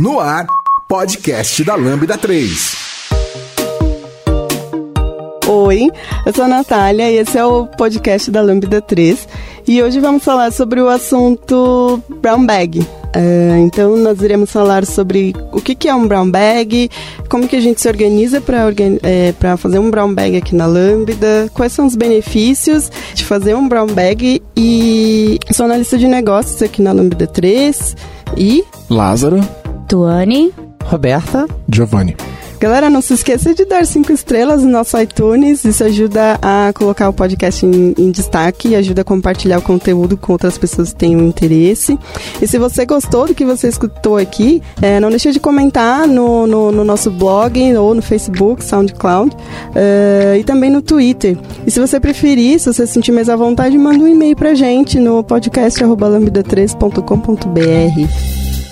No ar, podcast da Lambda 3. Oi, eu sou a Natália e esse é o podcast da Lambda 3. E hoje vamos falar sobre o assunto brown bag. Uh, então nós iremos falar sobre o que, que, é um brown bag, como que a gente se organiza para organi é, fazer um brown bag aqui na Lambda, quais são os benefícios de fazer um brown bag e sou analista de negócios aqui na Lambda 3 e... Lázaro Tuane, Roberta, Giovanni. Galera, não se esqueça de dar cinco estrelas no nosso iTunes. Isso ajuda a colocar o podcast em, em, destaque e ajuda a compartilhar o conteúdo com outras pessoas que tenham interesse. E se você gostou do que você escutou aqui, é, não deixe de comentar no, no, no, nosso blog ou no Facebook, SoundCloud, uh, e também no Twitter. E se você preferir, se você se sentir mais à vontade, manda um e-mail pra gente no podcast.lambda3.com.br.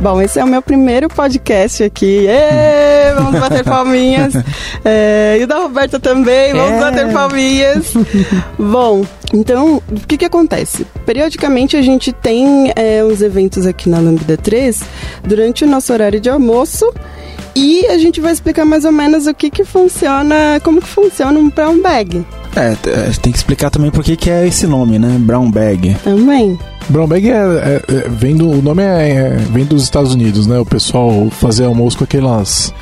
Bom, esse é o meu primeiro podcast aqui. Êêê, vamos bater palminhas. É, e o da Roberta também, vamos é. bater palminhas. Bom, então, o que que acontece? Periodicamente a gente tem é, uns eventos aqui na Lambda 3 durante o nosso horário de almoço e a gente vai explicar mais ou menos o que que funciona, como que funciona um brown bag. É, é tem que explicar também por que que é esse nome, né? Brown bag. Também. Brown bag é, é, é vem do, o nome é, é, vem dos Estados Unidos, né? O pessoal fazia almoço com aquelas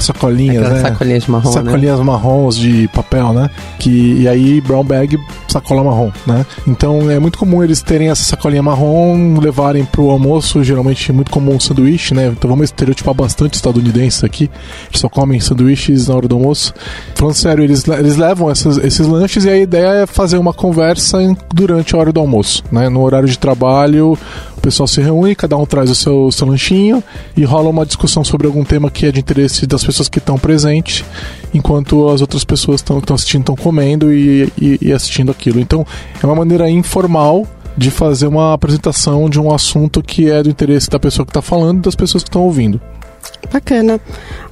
sacolinhas, aquelas né? Sacolinhas marrom, né? Sacolinhas né? marrons de papel, né? Que e aí brown bag sacola marrom, né? Então é muito comum eles terem essa sacolinha marrom, levarem pro almoço, geralmente é muito comum um sanduíche, né? Então vamos estereotipar bastante estadunidenses aqui. Eles só comem sanduíches na hora do almoço. Falando sério, eles, eles levam essas, esses lanches e a ideia é fazer uma conversa durante a hora do almoço, né? No horário de trabalho, o pessoal se reúne, cada um traz o seu, seu lanchinho e rola uma discussão sobre algum tema que é de interesse das pessoas que estão presentes, enquanto as outras pessoas estão assistindo estão comendo e, e, e assistindo aquilo. Então, é uma maneira informal de fazer uma apresentação de um assunto que é do interesse da pessoa que está falando e das pessoas que estão ouvindo. Bacana.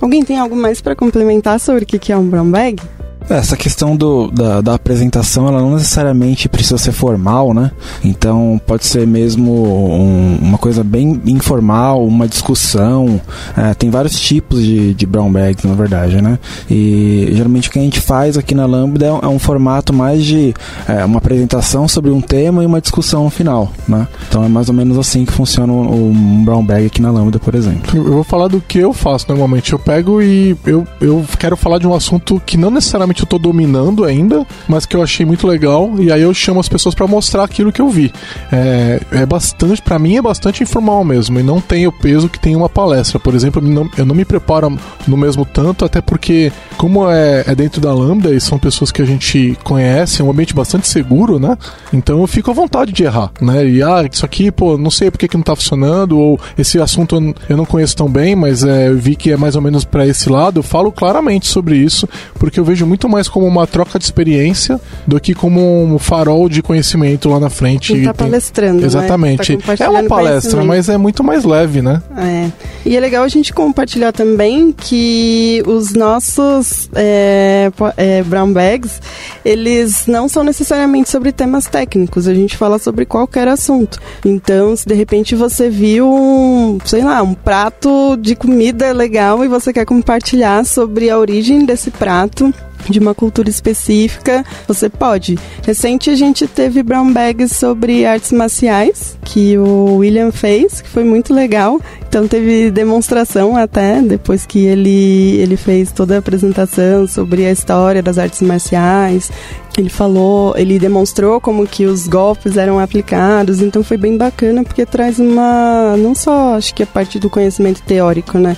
Alguém tem algo mais para complementar sobre o que é um brown bag? Essa questão do, da, da, apresentação, ela não necessariamente precisa ser formal, né? Então pode ser mesmo um, uma coisa bem informal, uma discussão. É, tem vários tipos de, de brown bags, na verdade, né? E geralmente o que a gente faz aqui na Lambda é um, é um formato mais de é, uma apresentação sobre um tema e uma discussão final, né? Então é mais ou menos assim que funciona um, um brown bag aqui na Lambda, por exemplo. Eu vou falar do que eu faço normalmente. Eu pego e eu, eu quero falar de um assunto que não necessariamente eu tô dominando ainda, mas que eu achei muito legal. E aí eu chamo as pessoas para mostrar aquilo que eu vi. É, é bastante, para mim é bastante informal mesmo. E não tem o peso que tem uma palestra. Por exemplo, eu não, eu não me preparo no mesmo tanto, até porque, como é, é dentro da Lambda e são pessoas que a gente conhece, é um ambiente bastante seguro, né? Então eu fico à vontade de errar, né? E ah, isso aqui, pô, não sei porque que não tá funcionando, ou esse assunto eu não conheço tão bem, mas é, eu vi que é mais ou menos para esse lado. Eu falo claramente sobre isso, porque eu vejo muito muito mais como uma troca de experiência do que como um farol de conhecimento lá na frente. Quem tá palestrando, né? Exatamente. Tá é uma palestra, mas é muito mais leve, né? É. E é legal a gente compartilhar também que os nossos é, é, brown bags, eles não são necessariamente sobre temas técnicos. A gente fala sobre qualquer assunto. Então, se de repente você viu um, sei lá, um prato de comida legal e você quer compartilhar sobre a origem desse prato, de uma cultura específica, você pode. Recente a gente teve brown bags sobre artes marciais, que o William fez, que foi muito legal. Então teve demonstração até, depois que ele, ele fez toda a apresentação sobre a história das artes marciais. Ele falou, ele demonstrou como que os golpes eram aplicados, então foi bem bacana porque traz uma, não só acho que a parte do conhecimento teórico, né?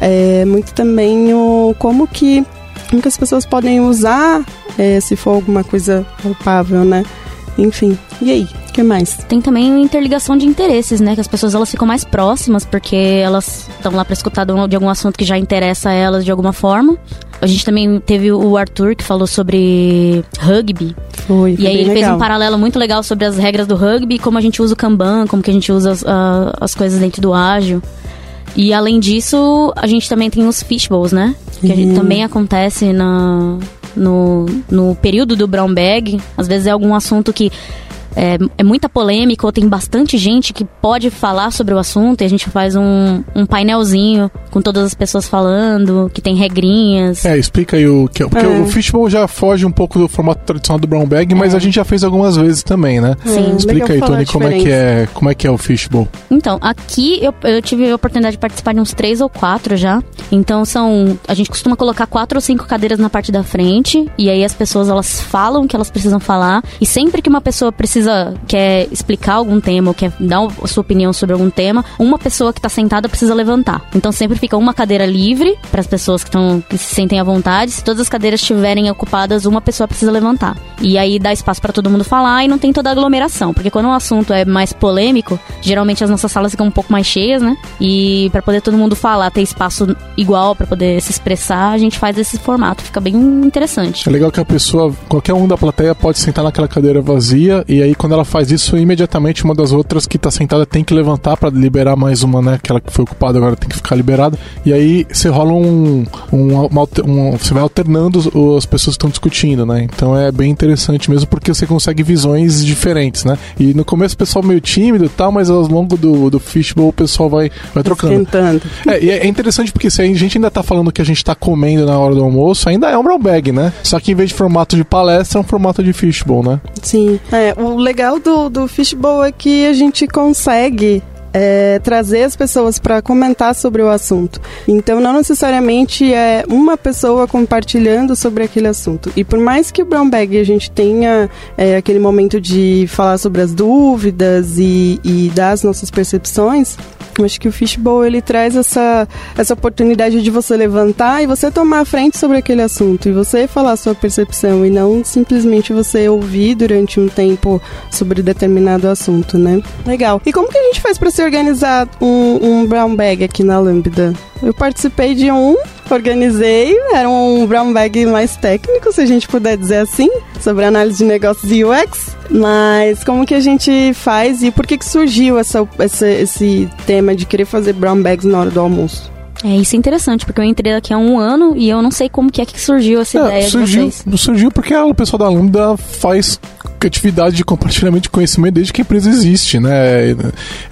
É muito também o como que como que as pessoas podem usar é, se for alguma coisa palpável, né? Enfim, e aí? que mais? Tem também interligação de interesses, né? Que as pessoas elas ficam mais próximas porque elas estão lá para escutar de algum assunto que já interessa a elas de alguma forma. A gente também teve o Arthur que falou sobre rugby. Foi, e aí ele legal. fez um paralelo muito legal sobre as regras do rugby, como a gente usa o Kanban, como que a gente usa as, uh, as coisas dentro do ágil. E além disso, a gente também tem os fishbowls, né? Que uhum. também acontece na, no, no período do brown bag. Às vezes é algum assunto que é, é, muita polêmica ou tem bastante gente que pode falar sobre o assunto e a gente faz um, um painelzinho com todas as pessoas falando, que tem regrinhas. É, explica aí o que é. Porque é. o Fishbowl já foge um pouco do formato tradicional do Brown Bag, mas é. a gente já fez algumas vezes também, né? Sim. Explica aí, Tony, como é, que é, como é que é o Fishbowl. Então, aqui eu, eu tive a oportunidade de participar de uns três ou quatro já. Então são. A gente costuma colocar quatro ou cinco cadeiras na parte da frente. E aí as pessoas elas falam o que elas precisam falar. E sempre que uma pessoa precisa precisa quer explicar algum tema ou quer dar a sua opinião sobre algum tema, uma pessoa que está sentada precisa levantar. Então sempre fica uma cadeira livre para as pessoas que, estão que se sentem à vontade. Se todas as cadeiras estiverem ocupadas, uma pessoa precisa levantar. E aí dá espaço para todo mundo falar e não tem toda a aglomeração, porque quando o assunto é mais polêmico, geralmente as nossas salas ficam um pouco mais cheias, né? E para poder todo mundo falar, ter espaço igual para poder se expressar, a gente faz esse formato, fica bem interessante. É legal que a pessoa, qualquer um da plateia pode sentar naquela cadeira vazia e aí quando ela faz isso, imediatamente uma das outras que tá sentada tem que levantar para liberar mais uma, né? Aquela que foi ocupada agora tem que ficar liberada. E aí você rola um. um, uma, um você vai alternando as pessoas que estão discutindo, né? Então é bem interessante mesmo porque você consegue visões diferentes, né? E no começo o pessoal meio tímido e tal, mas ao longo do, do fishbowl o pessoal vai, vai trocando. Esquentando. É, e é interessante porque se a gente ainda tá falando que a gente tá comendo na hora do almoço, ainda é um brown bag, né? Só que em vez de formato de palestra, é um formato de fishbowl, né? Sim. É, o legal do, do Fishbowl é que a gente consegue é, trazer as pessoas para comentar sobre o assunto. Então, não necessariamente é uma pessoa compartilhando sobre aquele assunto. E por mais que o Brown Bag a gente tenha é, aquele momento de falar sobre as dúvidas e, e dar as nossas percepções, acho que o Fishbowl ele traz essa, essa oportunidade de você levantar e você tomar a frente sobre aquele assunto e você falar a sua percepção e não simplesmente você ouvir durante um tempo sobre determinado assunto, né? Legal. E como que a gente faz para se organizar um, um brown bag aqui na Lambda? Eu participei de um, organizei, era um brown bag mais técnico, se a gente puder dizer assim, sobre análise de negócios e UX. Mas como que a gente faz e por que, que surgiu essa, essa, esse tema de querer fazer brown bags na hora do almoço? É, isso é interessante, porque eu entrei aqui há um ano e eu não sei como que é que surgiu essa é, ideia surgiu. Surgiu porque o pessoal da Lambda faz atividade de compartilhamento de conhecimento desde que a empresa existe, né?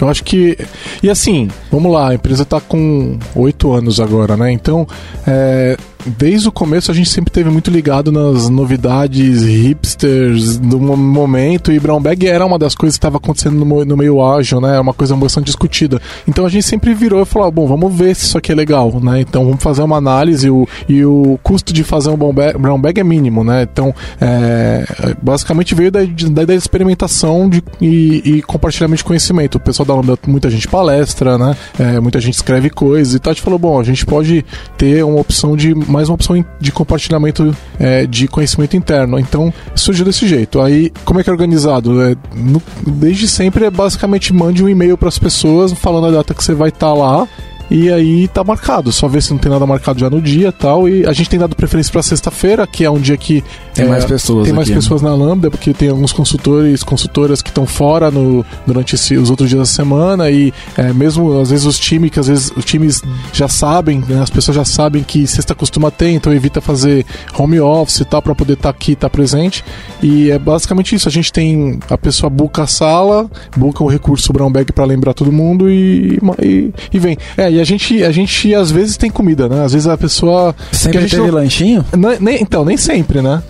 Eu acho que. E assim, vamos lá, a empresa está com oito anos agora, né? Então, é, desde o começo a gente sempre teve muito ligado nas novidades hipsters do momento e Brown Bag era uma das coisas que estava acontecendo no, no, meio ágil, né? É uma coisa bastante discutida. Então a gente sempre virou e falou: ah, bom, vamos ver se isso aqui é legal, né? Então vamos fazer uma análise o, e o custo de fazer um Brown Bag é mínimo, né? Então, é, basicamente veio da, da de experimentação de, e, e, compartilhamento de conhecimento. O pessoal da Lambda, muita gente palestra, né? É, muita gente escreve coisas e tal. A gente falou: bom, a gente pode ter uma opção de mais uma opção de compartilhamento é, de conhecimento interno. Então, surgiu desse jeito. Aí, como é que é organizado? É, no, desde sempre é basicamente mande um e-mail para as pessoas falando a data que você vai estar tá lá e aí tá marcado, só ver se não tem nada marcado já no dia tal. E a gente tem dado preferência para sexta-feira, que é um dia que. Tem é, mais pessoas. Tem mais aqui, pessoas né? na Lambda, porque tem alguns consultores, consultoras que estão fora no, durante esse, os outros dias da semana. E é, mesmo às vezes os times, que às vezes os times já sabem, né, as pessoas já sabem que sexta costuma ter, então evita fazer home office e tal, para poder estar tá aqui, estar tá presente. E é basicamente isso. A gente tem. A pessoa buca a sala, buca o recurso Brown Bag para lembrar todo mundo e, e, e vem. É, e a gente, a gente às vezes tem comida, né? Às vezes a pessoa. Sempre a gente teve não... lanchinho? Não, nem, então, nem sempre, né?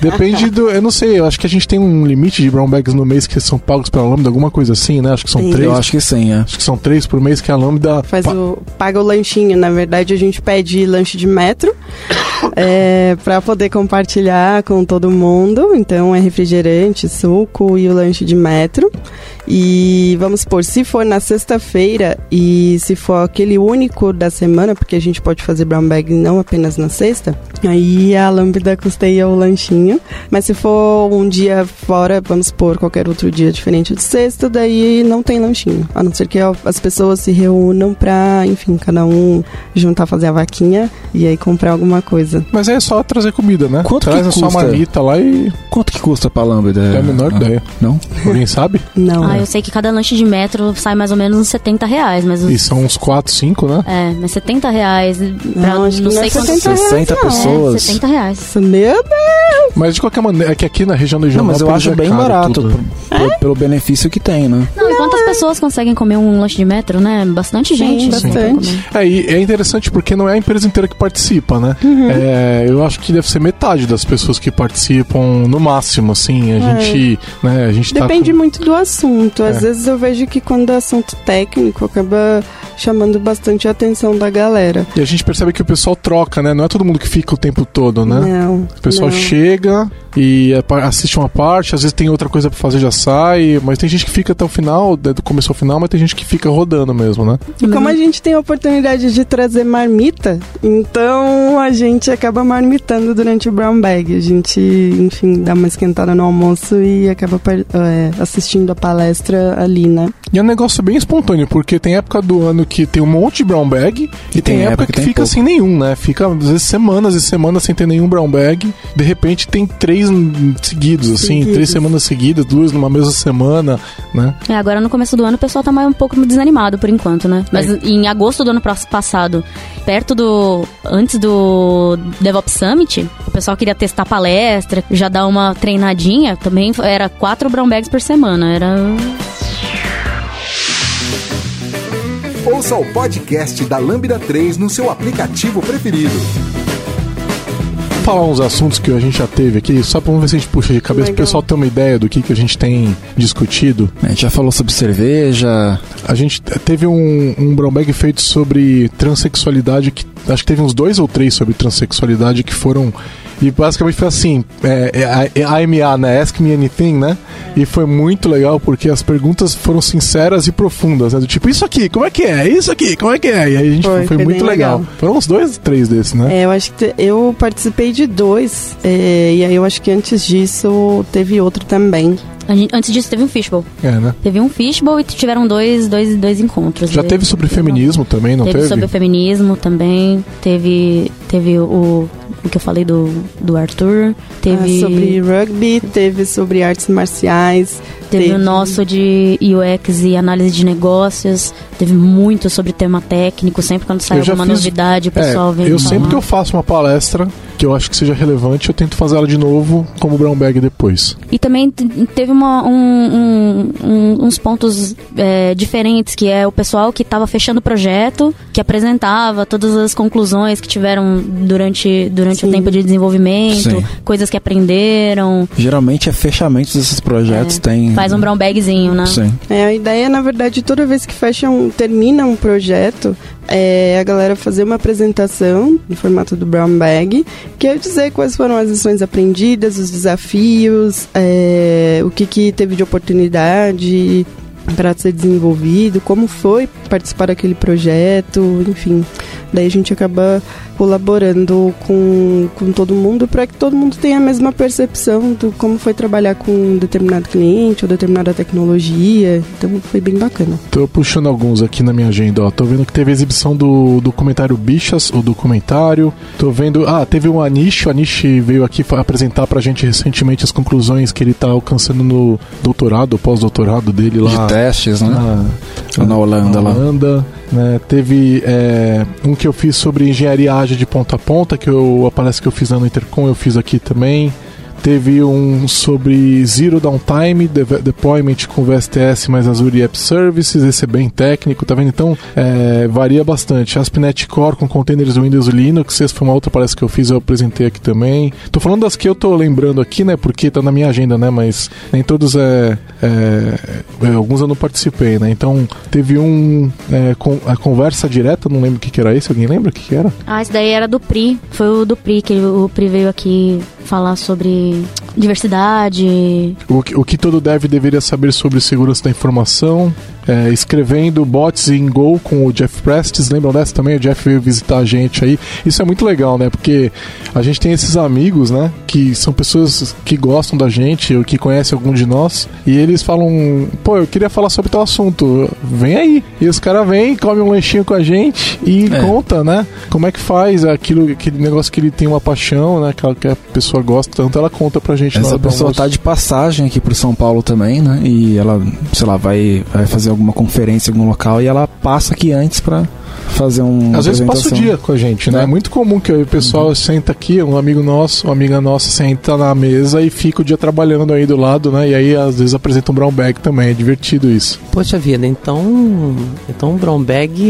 Depende do. Eu não sei, eu acho que a gente tem um limite de brown bags no mês que são pagos pela Lambda, alguma coisa assim, né? Acho que são sim. três. Eu acho que sim, é. Acho que são três por mês que a Lambda. Faz pa... o, paga o lanchinho. Na verdade, a gente pede lanche de metro. é, para poder compartilhar com todo mundo. Então é refrigerante, suco e o lanche de metro. E vamos supor, se for na sexta-feira e se for aquele único da semana, porque a gente pode fazer brown bag não apenas na sexta, aí a lambda custeia o lanchinho. Mas se for um dia fora, vamos supor, qualquer outro dia diferente de sexta, daí não tem lanchinho. A não ser que as pessoas se reúnam pra, enfim, cada um juntar, fazer a vaquinha e aí comprar alguma coisa. Mas aí é só trazer comida, né? Quanto Traz que a sua marmita lá e. Quanto que custa pra lambda? É a menor Ah, ideia. Não? Alguém sabe? Não. Ah, eu sei que cada lanche de metro sai mais ou menos uns 70 reais, mas... os- E são uns 4, 5, né? É, mas 70 reais pra Não, não não é sei quantos... 70 reais, 60 não. pessoas. É, 70 reais. Meu Deus! Mas de qualquer maneira, é que aqui na região do Não, mas eu acho é bem barato pelo benefício que tem, né? Não, e quantas pessoas conseguem comer um lanche de metro, né? Bastante gente. Sim, bastante. É, e é interessante porque não é a empresa inteira que participa, né? Uhum. É, eu acho que deve ser metade das pessoas que participam, no máximo, assim. A É. gente, né, a gente Depende tá com... muito do assunto. Às É. vezes eu vejo que quando é assunto técnico, acaba chamando bastante a atenção da galera. E a gente percebe que o pessoal troca, né? Não é todo mundo que fica o tempo todo, né? Não. O pessoal não. chega e é assiste uma parte, às vezes tem outra coisa pra fazer já sai, mas tem gente que fica até o final, né, do começo ao final, mas tem gente que fica rodando mesmo, né? E como a gente tem a oportunidade de trazer marmita, então a gente acaba marmitando durante o brown bag. A gente, enfim, dá uma esquentada no almoço e acaba é, assistindo a palestra ali, né? E é um negócio bem espontâneo, porque tem época do ano que tem um monte de brown bag e, tem, época, que, tem fica pouco. sem nenhum, né? Fica às vezes semanas e semanas sem ter nenhum brown bag. De repente tem três seguidos, assim, Seguidos. três semanas seguidas, duas numa mesma semana, né? É, agora no começo do ano o pessoal tá mais um pouco desanimado por enquanto, né? Mas É. em agosto do ano passado, perto do. Antes do DevOps Summit, o pessoal queria testar palestra, já dar uma treinadinha. Também era quatro brown bags por semana. Era. Ouça o podcast da Lambda 3 no seu aplicativo preferido. Vamos falar uns assuntos que a gente já teve aqui, só pra ver se a gente puxa de cabeça, pro Legal. pessoal ter uma ideia do que, que a gente tem discutido. A gente já falou sobre cerveja. A gente teve um, um brown bag feito sobre transexualidade, que acho que teve uns dois ou três sobre transexualidade que foram. E basicamente foi assim: é, é, a- é AMA, né? Ask Me Anything, né? E foi muito legal porque as perguntas foram sinceras e profundas, né? Do tipo, isso aqui, como é que é? Isso aqui, como é que é? E aí a gente foi, Foi, foi muito legal. legal. Foram uns dois, três desses, né? É, eu acho que eu participei de dois, é, e aí eu acho que antes disso teve outro também. gente- antes disso teve um fishbowl. É, né? Teve um fishbowl e tiveram dois, dois, dois encontros. Já teve sobre feminismo também, não teve, teve? sobre feminismo também. Teve, teve o, o que eu falei do, do Arthur. Teve, Ah, sobre rugby, teve sobre artes marciais. teve o nosso de UX e análise de negócios. Teve muito sobre tema técnico. Sempre quando sai alguma fiz- novidade, o pessoal é, vem eu falar. sempre que eu faço uma palestra que eu acho que seja relevante, eu tento fazer ela de novo como brown bag depois. E também teve uma- um- um- uns pontos é, diferentes, que é o pessoal que estava fechando o projeto, que apresentava todas as conclusões que tiveram durante, durante o tempo de desenvolvimento, Sim. coisas que aprenderam. Geralmente é fechamento desses projetos, É, tem. Faz um brown bagzinho, né? Sim. É, a ideia, na verdade, toda vez que fecha um, termina um projeto, é a galera fazer uma apresentação no formato do Brown Bag, que é dizer quais foram as lições aprendidas, os desafios, é, o que, que teve de oportunidade para ser desenvolvido, como foi participar daquele projeto, enfim. Daí a gente acaba colaborando com, com todo mundo para que todo mundo tenha a mesma percepção do como foi trabalhar com um determinado cliente ou determinada tecnologia. Então foi bem bacana. Tô puxando alguns aqui na minha agenda, ó. Tô vendo que teve a exibição do documentário Bichas, o documentário. Tô vendo. Ah, teve o Anish. O Anish veio aqui apresentar pra gente recentemente as conclusões que ele tá alcançando no doutorado, pós-doutorado dele lá. De testes, né? na, Na Holanda na. Holanda, né? Teve é, um que eu fiz sobre engenharia ágil de ponta a ponta, que eu, a palestra que eu fiz lá no Intercom, eu fiz aqui também. Teve um sobre Zero Downtime, de Deployment com VSTS mais Azure App Services, esse é bem técnico, tá vendo? Então, é, varia bastante. ASP.NET Core com containers Windows e Linux, essa foi uma outra palestra que eu fiz, eu apresentei aqui também. Tô falando das que eu tô lembrando aqui, né, porque tá na minha agenda, né, mas nem todos é, é, é alguns eu não participei, né, então teve um é, com, a conversa direta, não lembro o que, que era esse, alguém lembra o que, que era? Ah, esse daí era do PRI, foi o do PRI, que o PRI veio aqui falar sobre diversidade. O que, o que todo dev deveria saber sobre segurança da informação, é, escrevendo bots em Go com o Jeff Prestes. Lembram dessa também? O Jeff veio visitar a gente aí. Isso é muito legal, né? Porque a gente tem esses amigos, né? Que são pessoas que gostam da gente ou que conhecem algum de nós. E eles falam: pô, eu queria falar sobre tal assunto. Vem aí. E os caras vêm, comem um lanchinho com a gente e é. conta, né? Como é que faz aquilo, aquele negócio que ele tem uma paixão, né? Que a, que a pessoa gosta tanto, ela conta pra gente. Essa pessoa tá de passagem aqui pro São Paulo também, né? E ela, sei lá, vai, vai fazer alguma conferência em algum local e ela passa aqui antes para fazer um. Às vezes passa o dia com a gente, né? É, é muito comum que o pessoal uhum. senta aqui, um amigo nosso, uma amiga nossa senta na mesa e fica o dia trabalhando aí do lado, né? E aí às vezes apresenta um brown bag também, é divertido isso. Poxa vida, então. Então o brown bag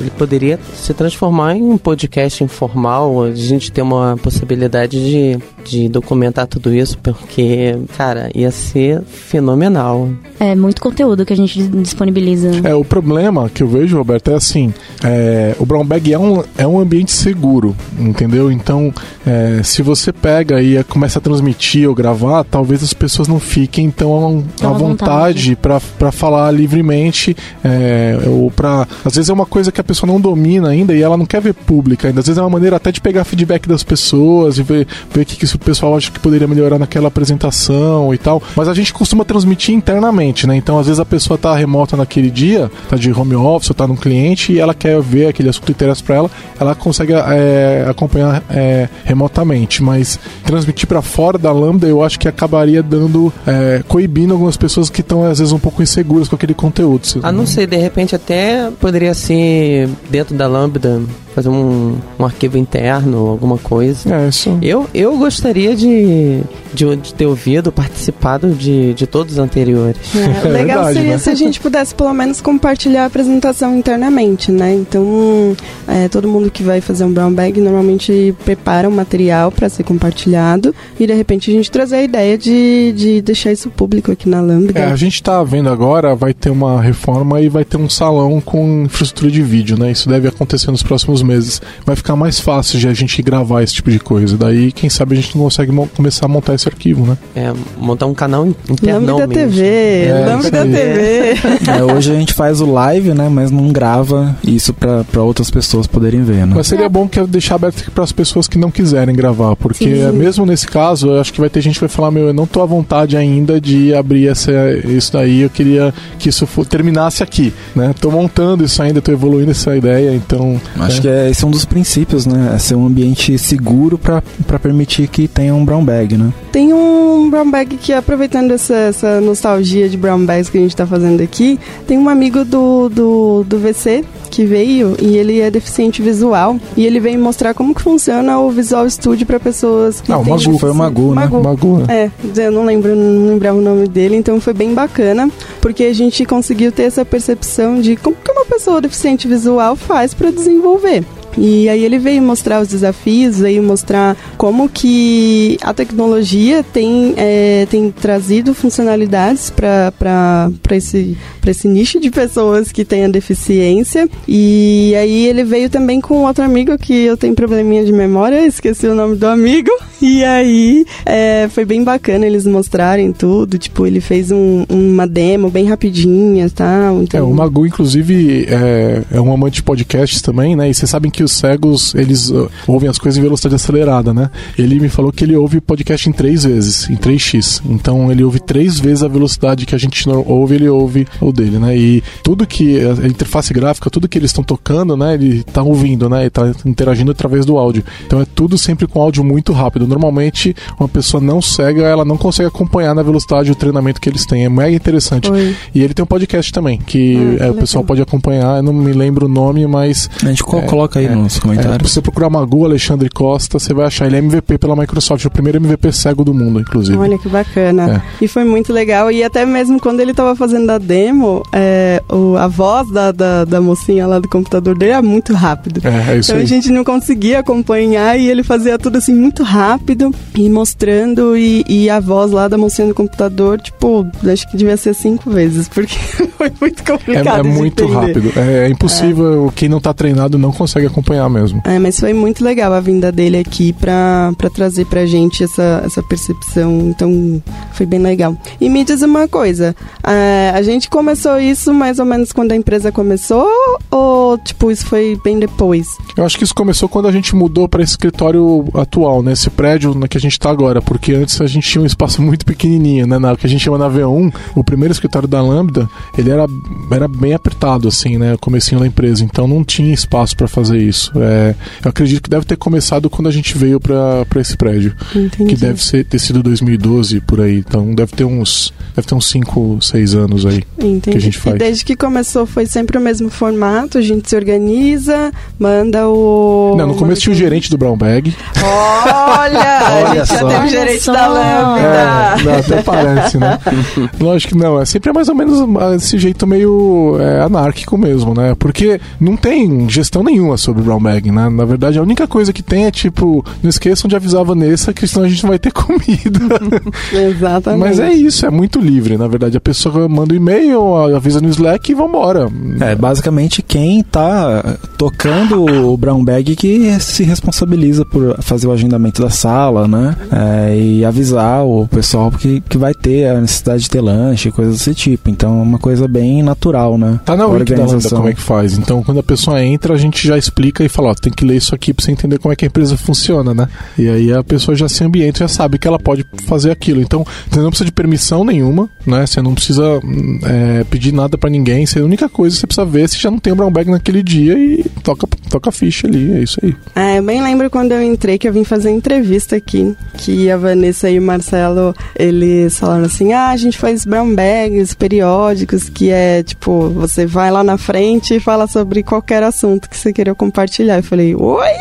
ele poderia se transformar em um podcast informal, a gente ter uma possibilidade de, de documentar tudo isso, porque, cara, ia ser fenomenal. É muito conteúdo que a gente disponibiliza. É, o problema que eu vejo, Roberto, é assim, é, o brown bag é um, é um ambiente seguro, entendeu? Então, é, se você pega e começa a transmitir ou gravar, talvez as pessoas não fiquem tão à vontade para falar livremente, é, ou para às vezes é uma coisa que a pessoa não domina ainda e ela não quer ver pública ainda. Às vezes é uma maneira até de pegar feedback das pessoas e ver, ver o que, que o pessoal acha que poderia melhorar naquela apresentação e tal. Mas a gente costuma transmitir internamente, né? Então, às vezes a pessoa tá remota naquele dia, tá de home office, ou tá no cliente ela quer ver aquele assunto interessa para ela, ela consegue é, acompanhar é, remotamente. Mas transmitir para fora da Lambda, eu acho que acabaria dando, é, coibindo algumas pessoas que estão às vezes um pouco inseguras com aquele conteúdo. Ah, não sei, de repente até poderia ser dentro da Lambda fazer um, um arquivo interno, alguma coisa. É, isso. Eu, eu gostaria de, de, de ter ouvido, participado de, de todos os anteriores. É, legal verdade, seria né? se a gente pudesse pelo menos compartilhar a apresentação internamente, né? Então, é, todo mundo que vai fazer um brown bag normalmente prepara um material para ser compartilhado e de repente a gente trazer a ideia de, de deixar isso público aqui na Lambda. É, a gente está vendo agora, vai ter uma reforma e vai ter um salão com infraestrutura de vídeo, né? Isso deve acontecer nos próximos meses. Vai ficar mais fácil de a gente gravar esse tipo de coisa. Daí, quem sabe a gente não consegue começar a montar esse arquivo, né? É, montar um canal interno Lambda TV, é, Lambda TV. É, hoje a gente faz o live, né? Mas não grava isso para outras pessoas poderem ver, né? Mas seria bom que eu deixar aberto para as pessoas que não quiserem gravar, porque Sim. mesmo nesse caso, eu acho que vai ter gente que vai falar, meu, eu não tô à vontade ainda de abrir essa, isso daí, eu queria que isso terminasse aqui, né? Tô montando isso ainda, tô evoluindo essa ideia, então... Acho é. que é, esse é um dos princípios, né? É ser um ambiente seguro para permitir que tenha um brown bag, né? Tem um brown bag que, aproveitando essa, essa nostalgia de brown bags que a gente tá fazendo aqui, tem um amigo do, do, do VC que veio e ele é deficiente visual e ele veio mostrar como que funciona o Visual Studio para pessoas que ah, têm Magu, foi o Magu, né? Magu. Magu, né? É, eu não lembro, não lembrava o nome dele, então foi bem bacana, porque a gente conseguiu ter essa percepção de como que uma pessoa deficiente visual faz para desenvolver. E aí ele veio mostrar os desafios, veio mostrar como que a tecnologia tem, é, tem trazido funcionalidades para esse, esse nicho de pessoas que têm a deficiência. E aí ele veio também com outro amigo que eu tenho probleminha de memória, esqueci o nome do amigo. E aí é, foi bem bacana eles mostrarem tudo. Tipo, ele fez um, uma demo bem rapidinha tá? Então... É, o Magu, inclusive, é, é um amante de podcasts também, né? E vocês sabem que os cegos, eles uh, ouvem as coisas em velocidade acelerada, né? Ele me falou que ele ouve podcast em três vezes, em 3x. Então ele ouve três vezes a velocidade que a gente ouve, ele ouve o dele, né? E tudo que a interface gráfica, tudo que eles estão tocando, né? Ele tá ouvindo, né? Ele tá interagindo através do áudio. Então é tudo sempre com áudio muito rápido. Normalmente, uma pessoa não cega, ela não consegue acompanhar na velocidade o treinamento que eles têm. É mega interessante. Oi. E ele tem um podcast também, que, ah, é, o pessoal pode acompanhar. Eu não me lembro o nome, mas. A gente é, coloca aí, é, nos É, comentários. se você procurar Magu Alexandre Costa, você vai achar. Ele é MVP pela Microsoft, o primeiro MVP cego do mundo, inclusive. Olha que bacana. É. E foi muito legal. E até mesmo quando ele tava fazendo a demo, é, o- a voz da, da, da mocinha lá do computador dele era muito rápido. É, é isso Então a aí. gente não conseguia acompanhar e ele fazia tudo assim muito rápido e mostrando e, e a voz lá da mocinha do computador, tipo, acho que devia ser cinco vezes, porque foi muito É, complicado. é muito entender. rápido. É, é impossível, quem não tá treinado não consegue acompanhar mesmo. É, mas foi muito legal a vinda dele aqui pra trazer pra gente essa, essa percepção. Então, foi bem legal. E me diz uma coisa: é, a gente começou isso mais ou menos quando a empresa começou? Ou, tipo, isso foi bem depois? Eu acho que isso começou quando a gente mudou para esse escritório atual, né? Esse prédio na que a gente tá agora, porque antes a gente tinha um espaço muito pequenininho, né? Na que a gente chama na V1, o primeiro escritório da Lambda, ele era, era bem apertado, assim, né? O comecinho da empresa, então não tinha espaço para fazer isso. É, eu acredito que deve ter começado quando a gente veio para esse prédio, Entendi. que deve ser, ter sido 2012 por aí, então deve ter uns deve ter uns 5, 6 anos aí. Entendi. que a gente faz. E desde que começou foi sempre o mesmo formato, a gente se organiza, manda o. Não, no começo tinha o gerente do Brown Bag. Olha! a Olha gente já só. teve o gerente só. da Lambda. É, não, até parece, né? Lógico que não, é sempre mais ou menos esse jeito meio é, anárquico mesmo, né? Porque não tem gestão nenhuma sobre o Brown Bag, né? Na verdade, a única coisa que tem é tipo, não esqueçam de avisar a Vanessa que senão a gente não vai ter comida. Exatamente. Mas é isso, é muito livre, na verdade. A pessoa manda um e-mail, avisa no Slack e vambora. É, basicamente quem tá tocando o Brown Bag que se responsabiliza por fazer o agendamento da sala, né? É, e avisar o pessoal que, que vai ter a necessidade de ter lanche, coisas desse tipo. Então é uma coisa bem natural, né? Tá na wiki da Lambda como é que faz. Então, quando a pessoa entra, a gente já explica e fala, ó, tem que ler isso aqui pra você entender como é que a empresa funciona, né? E aí a pessoa já se ambienta, já sabe que ela pode fazer aquilo. Então, você não precisa de permissão nenhuma, né? Você não precisa hum, é, pedir nada pra ninguém. Você, a única coisa que você precisa ver é se já não tem o brown bag naquele dia e toca, toca a ficha ali. É isso aí. É, eu bem lembro quando eu entrei que eu vim fazer entrevista aqui, que a Vanessa e o Marcelo, eles falaram assim, ah, a gente faz brown bags periódicos, que é, tipo, você vai lá na frente e fala sobre qualquer assunto que você queira compartilhar. Eu falei, oi?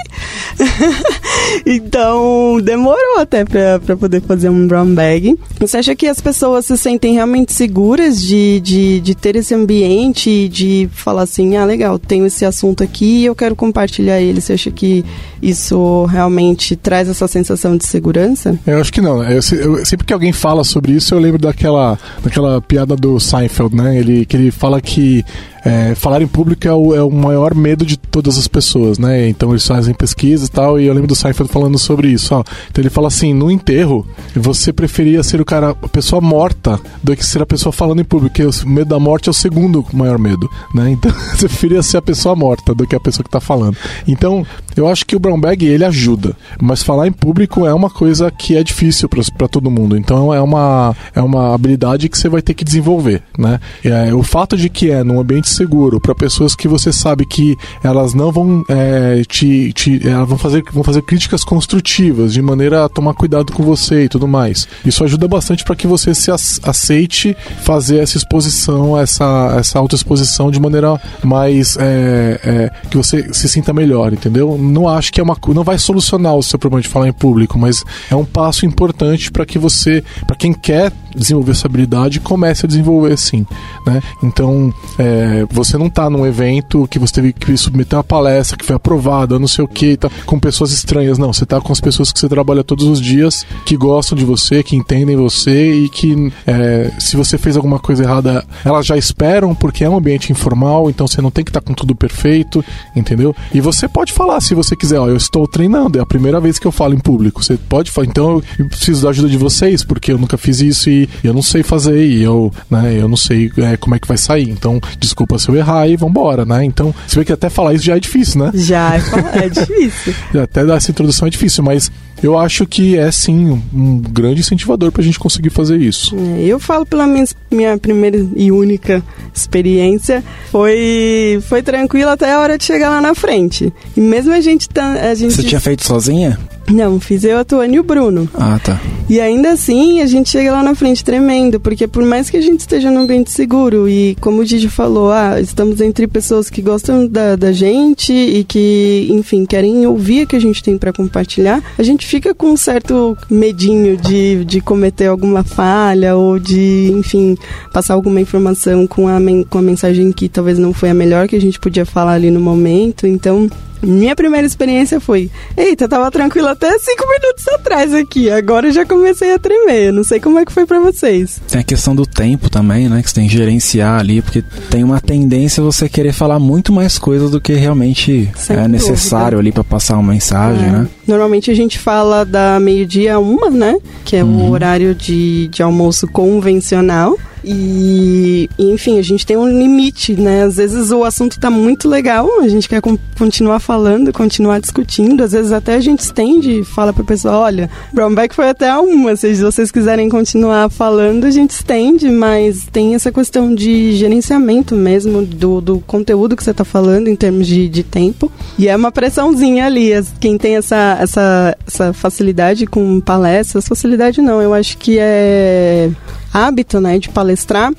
então, demorou até pra, pra poder fazer um brown bag. Você acha que as pessoas se sentem realmente seguras de, de, de ter esse ambiente de falar assim, ah, legal, tenho esse assunto aqui e eu quero compartilhar ele. Você acha que isso realmente traz essa sensação de segurança? Eu acho que não. Eu, se- eu- sempre que alguém fala sobre isso, eu lembro daquela, daquela piada do Seinfeld, né? Ele, que ele fala que é, falar em público é o, é o maior medo de todas as pessoas, né? Então eles fazem pesquisa e tal, e eu lembro do Seinfeld falando sobre isso. Ó. Então ele fala assim: no enterro, você preferia ser o cara, a pessoa morta, do que ser a pessoa falando em público, porque o medo da morte é o segundo maior medo, né? Então você preferia ser a pessoa morta do que a pessoa que tá falando. Então eu acho que o brown bag ele ajuda, mas falar em público é uma coisa que é difícil para todo mundo. Então é uma, é uma habilidade que você vai ter que desenvolver, né? É, o fato de que é num ambiente seguro para pessoas que você sabe que elas não vão é, te, te elas vão fazer vão fazer críticas construtivas de maneira a tomar cuidado com você e tudo mais. Isso ajuda bastante para que você se ac- aceite fazer essa exposição, essa essa autoexposição de maneira mais é, é, que você se sinta melhor, entendeu? Não acho que é uma não vai solucionar o seu problema de falar em público, mas é um passo importante para que você, para quem quer desenvolver essa habilidade, comece a desenvolver sim, né? Então, é, você não tá num evento que você teve que submeter uma palestra que foi aprovada, não sei o que, tá com pessoas estranhas, não. Você tá com as pessoas que você trabalha todos os dias, que gostam de você, que entendem você e que é, se você fez alguma coisa errada, elas já esperam porque é um ambiente informal, então você não tem que estar com tudo perfeito, entendeu? E você pode falar se você quiser, ó, eu estou treinando, é a primeira vez que eu falo em público. Você pode falar, então eu preciso da ajuda de vocês, porque eu nunca fiz isso e eu não sei fazer e eu, né, eu não sei é, como é que vai sair. Então, desculpa se eu errar e vambora, né? Então, você vê que até falar isso já é difícil, né? Já, é, é difícil. Até dar essa introdução é difícil, mas Eu acho que é sim um grande incentivador para a gente conseguir fazer isso. É, eu falo pela minha, minha primeira e única experiência, foi, foi tranquilo até a hora de chegar lá na frente. E mesmo a gente... Tá, a gente... Você tinha feito sozinha? Não, fiz eu, a Tuane e o Bruno. Ah, tá. E ainda assim, a gente chega lá na frente tremendo, porque por mais que a gente esteja num ambiente seguro, e como o Didi falou, ah, estamos entre pessoas que gostam da, da gente e que, enfim, querem ouvir o que a gente tem para compartilhar, a gente fica com um certo medinho de, de cometer alguma falha ou de, enfim, passar alguma informação com a, com a mensagem que talvez não foi a melhor que a gente podia falar ali no momento. Então, minha primeira experiência foi: eita, tava tranquilo até cinco minutos atrás aqui, agora já comecei a tremer. Não sei como é que foi para vocês. Tem a questão do tempo também, né? Que você tem que gerenciar ali, porque tem uma tendência você querer falar muito mais coisas do que realmente Sem é necessário dúvida. ali para passar uma mensagem, é. né? Normalmente a gente fala da meio-dia a uma, né? Que é uhum. o horário de, de almoço convencional. E, enfim, a gente tem um limite, né? Às vezes o assunto tá muito legal, a gente quer continuar falando, continuar discutindo. Às vezes até a gente estende e fala pro pessoal, olha, Brownback foi até a uma, se vocês quiserem continuar falando, a gente estende, mas tem essa questão de gerenciamento mesmo do, do conteúdo que você tá falando em termos de, de tempo. E é uma pressãozinha ali. Quem tem essa, essa, essa facilidade com palestras, facilidade não, eu acho que é hábito, né, de palestrar,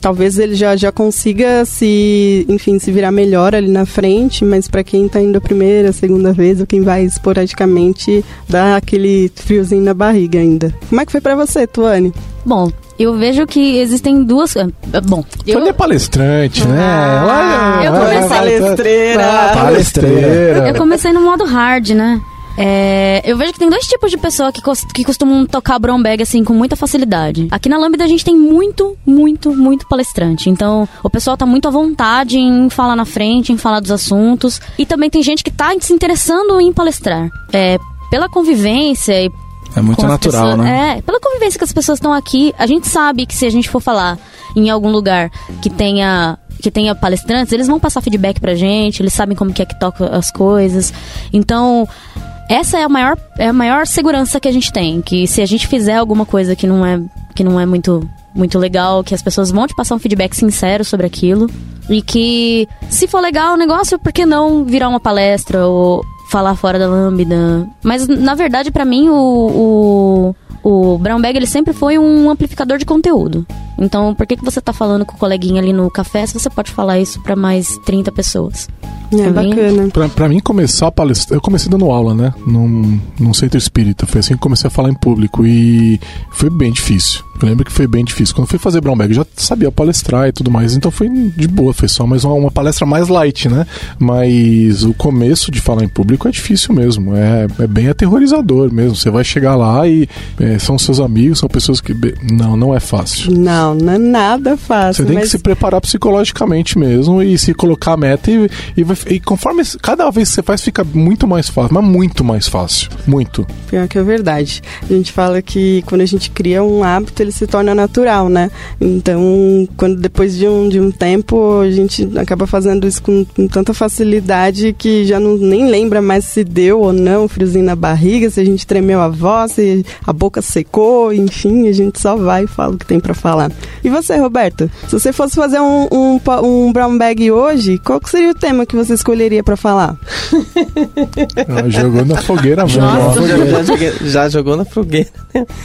talvez ele já, já consiga se, enfim, se virar melhor ali na frente, mas para quem está indo a primeira, a segunda vez, ou quem vai esporadicamente, dá aquele friozinho na barriga ainda. Como é que foi para você, Tuane? Bom, eu vejo que existem duas. Ah, bom, eu. é palestrante, né? Ah, eu comecei. Palestreira. Palestreira. Eu comecei no modo hard, né? É, eu vejo que tem dois tipos de pessoa que, que costumam tocar brown bag assim com muita facilidade. Aqui na Lambda a gente tem muito, muito, muito palestrante. Então o pessoal tá muito à vontade em falar na frente, em falar dos assuntos. E também tem gente que tá se interessando em palestrar. É, pela convivência e é muito natural, pessoas, né? É, pela convivência que as pessoas estão aqui, a gente sabe que se a gente for falar em algum lugar que tenha que tenha palestrantes, eles vão passar feedback pra gente, eles sabem como que é que toca as coisas. Então, essa é a maior, é a maior segurança que a gente tem. Que se a gente fizer alguma coisa que não é, que não é muito, muito legal, que as pessoas vão te passar um feedback sincero sobre aquilo. E que, se for legal o negócio, por que não virar uma palestra ou falar fora da lambda? Mas, na verdade, para mim, o, o, o Brown Bag ele sempre foi um amplificador de conteúdo. Então, por que, que você tá falando com o coleguinha ali no café se você pode falar isso para mais 30 pessoas? É, é bacana. Pra, pra mim começar a palestrar, eu comecei dando aula, né? Num, num centro espírita. Foi assim que comecei a falar em público e foi bem difícil. Eu lembro que foi bem difícil. Quando fui fazer Brown Bag, já sabia palestrar e tudo mais, então foi de boa, foi só mais uma, uma, palestra mais light, né? Mas o começo de falar em público é difícil mesmo, é, é bem aterrorizador mesmo. Você vai chegar lá e é, são seus amigos, são pessoas que. Não, não é fácil. Não, não é nada fácil. Você tem mas... que se preparar psicologicamente mesmo e se colocar a meta e, e, e conforme cada vez que você faz, fica muito mais fácil, mas muito mais fácil. Muito. Pior que é verdade. A gente fala que quando a gente cria um hábito, ele ele se torna natural, né? Então, quando depois de um, de um tempo, a gente acaba fazendo isso com, com tanta facilidade que já não, nem lembra mais se deu ou não friozinho na barriga, se a gente tremeu a voz, se a boca secou, enfim, a gente só vai e fala o que tem para falar. E você, Roberto? Se você fosse fazer um, um, um brown bag hoje, qual seria o tema que você escolheria para falar? Ah, jogou na fogueira mesmo. Já, já, jogou na fogueira.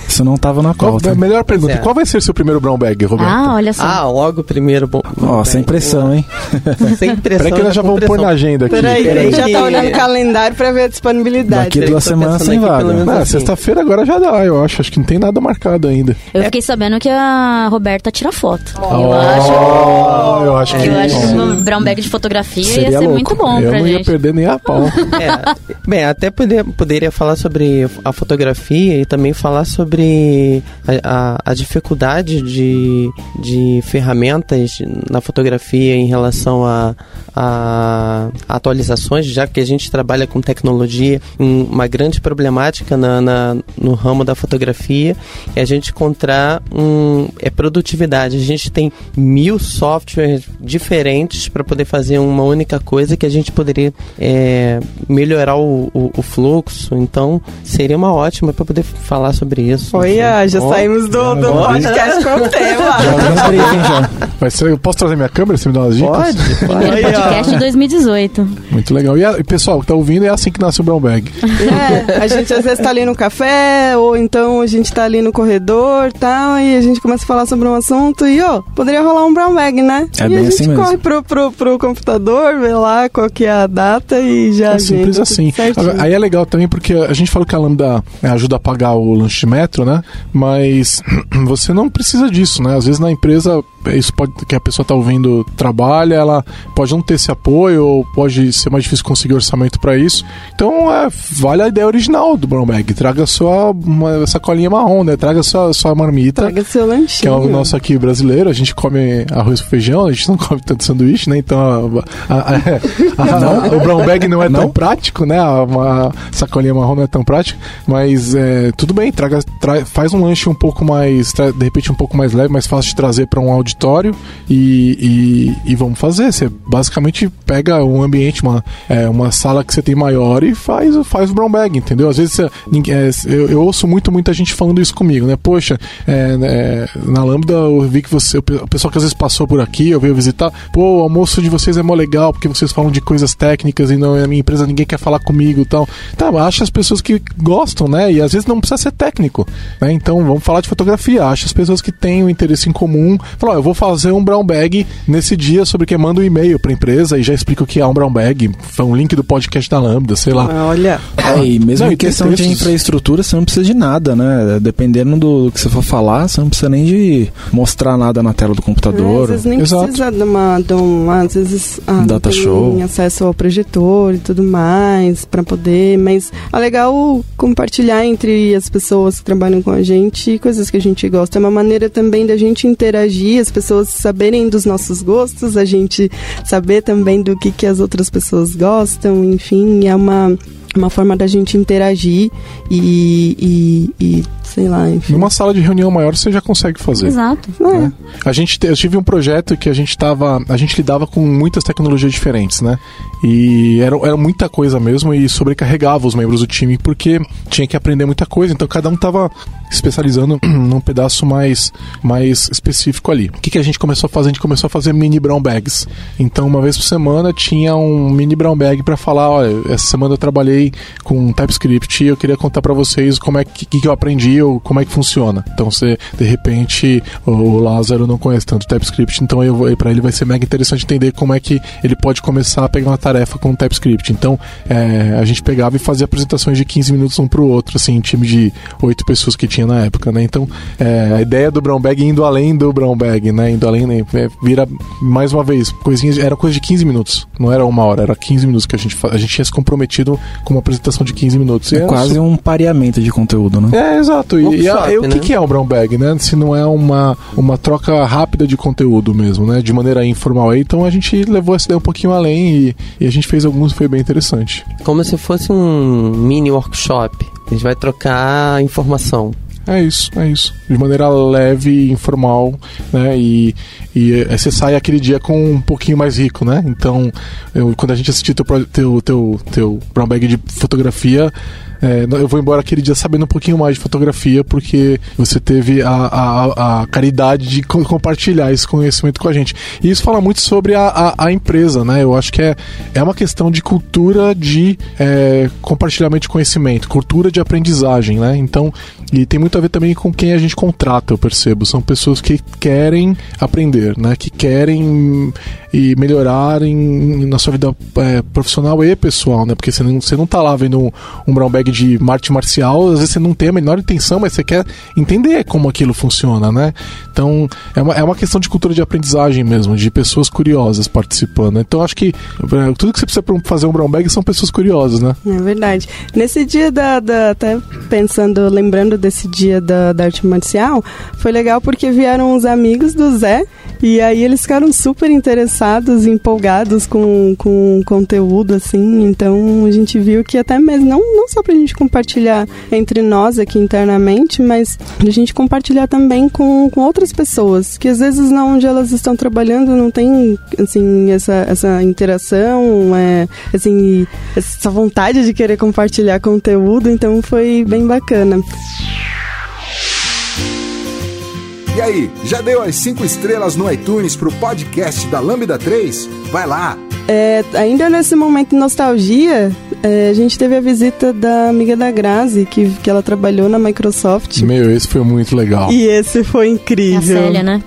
Isso não tava na pauta. A melhor pergunta: qual vai ser seu primeiro brown bag, Roberto? Ah, olha só. Ah, logo o primeiro. Ó, oh, sem pressão, hein? sem pressão. Peraí que nós já vamos pôr na agenda aqui. Peraí, peraí. já tá olhando o calendário pra ver a disponibilidade. Daqui duas semanas sem vaga. Ah, assim. sexta-feira agora já dá, eu acho. Acho que não tem nada marcado ainda. Eu fiquei sabendo que a Roberta tira foto. Oh, eu acho. Eu acho que. Eu acho que um brown bag de fotografia Seria ia ser louco. muito bom eu pra gente. Eu não ia perder nem a pau. É, bem, até poder, poderia falar sobre a fotografia e também falar sobre a, a, a dificuldade de, de ferramentas na fotografia em relação a, a atualizações, já que a gente trabalha com tecnologia, uma grande problemática na, na, no ramo da fotografia é a gente encontrar um, é produtividade. A gente tem mil softwares diferentes para poder fazer uma única coisa que a gente poderia é, melhorar o, o, o, fluxo. Então, seria uma ótima para poder falar sobre isso. Olha, já saímos do, do podcast com o tema. Já, Vai ser, posso trazer minha câmera? Você me dá umas dicas? Pode. Primeiro podcast de 2018. Muito legal. E, a, pessoal que tá ouvindo, é assim que nasce o Brown Bag. É, a gente às vezes tá ali no café, ou então a gente tá ali no corredor e tal, e a gente começa a falar sobre um assunto e, ó, poderia rolar um Brown Bag, né? É e bem a gente assim corre pro, pro, pro computador, vê lá qual que é a data e já. É simples assim. Aí é legal também porque a gente falou que a Lambda é, ajuda a pagar o lanche de metro, né? Mas você não precisa disso, né? Às vezes na empresa isso pode que a pessoa está ouvindo trabalha, ela pode não ter esse apoio ou pode ser mais difícil conseguir orçamento para isso. Então, é, vale a ideia original do brown bag. Traga sua uma sacolinha marrom, né? Traga sua, sua marmita. Traga seu lanchinho. Que é o nosso aqui brasileiro. A gente come arroz com feijão, a gente não come tanto sanduíche, né? Então, a, a, a, o brown bag não é não? tão prático, né? Uma sacolinha marrom não é tão prático. Mas é, tudo bem, traga, tra, faz um lanche um pouco mais, de repente um pouco mais leve, mais fácil de trazer para um auditório e, e, e, vamos fazer. Você basicamente pega um ambiente, uma, é, uma sala que você tem maior e faz, faz o brown bag, entendeu? Às vezes você, é, eu, eu, ouço muito muita gente falando isso comigo, né? Poxa, é, é, na Lambda eu vi que você, o pessoal que às vezes passou por aqui, eu veio visitar, pô, o almoço de vocês é mó legal porque vocês falam de coisas técnicas e não, a minha empresa ninguém quer falar comigo e tal. Tá, acha as pessoas que gostam, né? E às vezes não precisa ser técnico, né? Então vamos falar de fotografia, acha as pessoas que têm o um interesse em comum, fala, ó, eu vou fazer um brown bag nesse dia sobre que manda um e-mail para a empresa e já explica o que é um brown bag, foi um link do podcast da Lambda, sei lá. Ah, olha. É, e mesmo não, em questão de infraestrutura, você não precisa de nada, né? Dependendo do, que você for falar, você não precisa nem de mostrar nada na tela do computador. É, às vezes nem Exato. precisa de uma, de uma às vezes ah, data show, acesso ao projetor e tudo mais para poder, mas é legal compartilhar entre as pessoas que trabalham com a gente coisas que a gente gosta. É uma maneira também da gente interagir, as pessoas saberem dos nossos gostos, a gente saber também do que, que as outras pessoas gostam, enfim, é uma uma forma da gente interagir e, e, e, sei lá, enfim. Numa sala de reunião maior você já consegue fazer. Exato. Né? É. A gente, eu tive um projeto que a gente tava, a gente lidava com muitas tecnologias diferentes, né? E era, era muita coisa mesmo e sobrecarregava os membros do time porque tinha que aprender muita coisa, então cada um tava especializando num pedaço mais, mais específico ali. O que, que a gente começou a fazer? A gente começou a fazer mini brown bags. Então, uma vez por semana tinha um mini brown bag para falar: olha, essa semana eu trabalhei com TypeScript e eu queria contar para vocês como é que, que eu aprendi ou como é que funciona. Então, você, de repente, o Lázaro não conhece tanto TypeScript, então para ele vai ser mega interessante entender como é que ele pode começar a pegar uma tarefa com TypeScript. Então, é, a gente pegava e fazia apresentações de 15 minutos um pro outro, assim, time de oito pessoas que tinha na época, né? Então, é, a ideia do brown bag indo além do brown bag, né? Indo além, né? É, vira, mais uma vez, coisinhas, era coisa de 15 minutos, não era uma hora, era 15 minutos que a gente, a gente tinha se comprometido com uma apresentação de 15 minutos. É, é quase um pareamento de conteúdo, né? É, exato. E, e, e o que, né? que é um brown bag, né? Se não é uma, uma troca rápida de conteúdo mesmo, né? De maneira informal aí, então a gente levou essa ideia um pouquinho além e, e a gente fez alguns, foi bem interessante. Como se fosse um mini workshop. A gente vai trocar informação. É isso, é isso. De maneira leve, informal, né? E, e você sai aquele dia com um pouquinho mais rico, né? Então, eu, quando a gente assistiu teu, teu, teu, teu brown bag de fotografia, é, eu vou embora aquele dia sabendo um pouquinho mais de fotografia, porque você teve a, a, a caridade de compartilhar esse conhecimento com a gente. E isso fala muito sobre a, a, a empresa, né? Eu acho que é, é uma questão de cultura de é, compartilhamento de conhecimento, cultura de aprendizagem, né? Então, e tem muito a ver também com quem a gente contrata, eu percebo. São pessoas que querem aprender, né? Que querem e melhorar em, na sua vida é, profissional e pessoal, né? Porque você não, você não tá lá vendo um, um brown bag de arte marcial, às vezes você não tem a menor intenção, mas você quer entender como aquilo funciona, né? Então, é uma, é uma questão de cultura de aprendizagem mesmo, de pessoas curiosas participando. Então, acho que é, tudo que você precisa para fazer um brown bag são pessoas curiosas, né? É verdade. Nesse dia da, da até pensando, lembrando desse dia da, da arte marcial, foi legal porque vieram os amigos do Zé e aí eles ficaram super interessados, empolgados com, com conteúdo, assim. Então a gente viu que até mesmo, não, não só pra gente compartilhar entre nós aqui internamente, mas pra gente compartilhar também com, com outras pessoas, que às vezes não onde elas estão trabalhando não tem, assim, essa, essa interação, é, assim, essa vontade de querer compartilhar conteúdo, então foi bem bacana. E aí, já deu as 5 estrelas no iTunes pro podcast da Lambda 3? Vai lá! É, ainda nesse momento de nostalgia, é, a gente teve a visita da amiga da Grazi, que, que ela trabalhou na Microsoft. Meu, esse foi muito legal. E esse foi incrível. A Célia, né?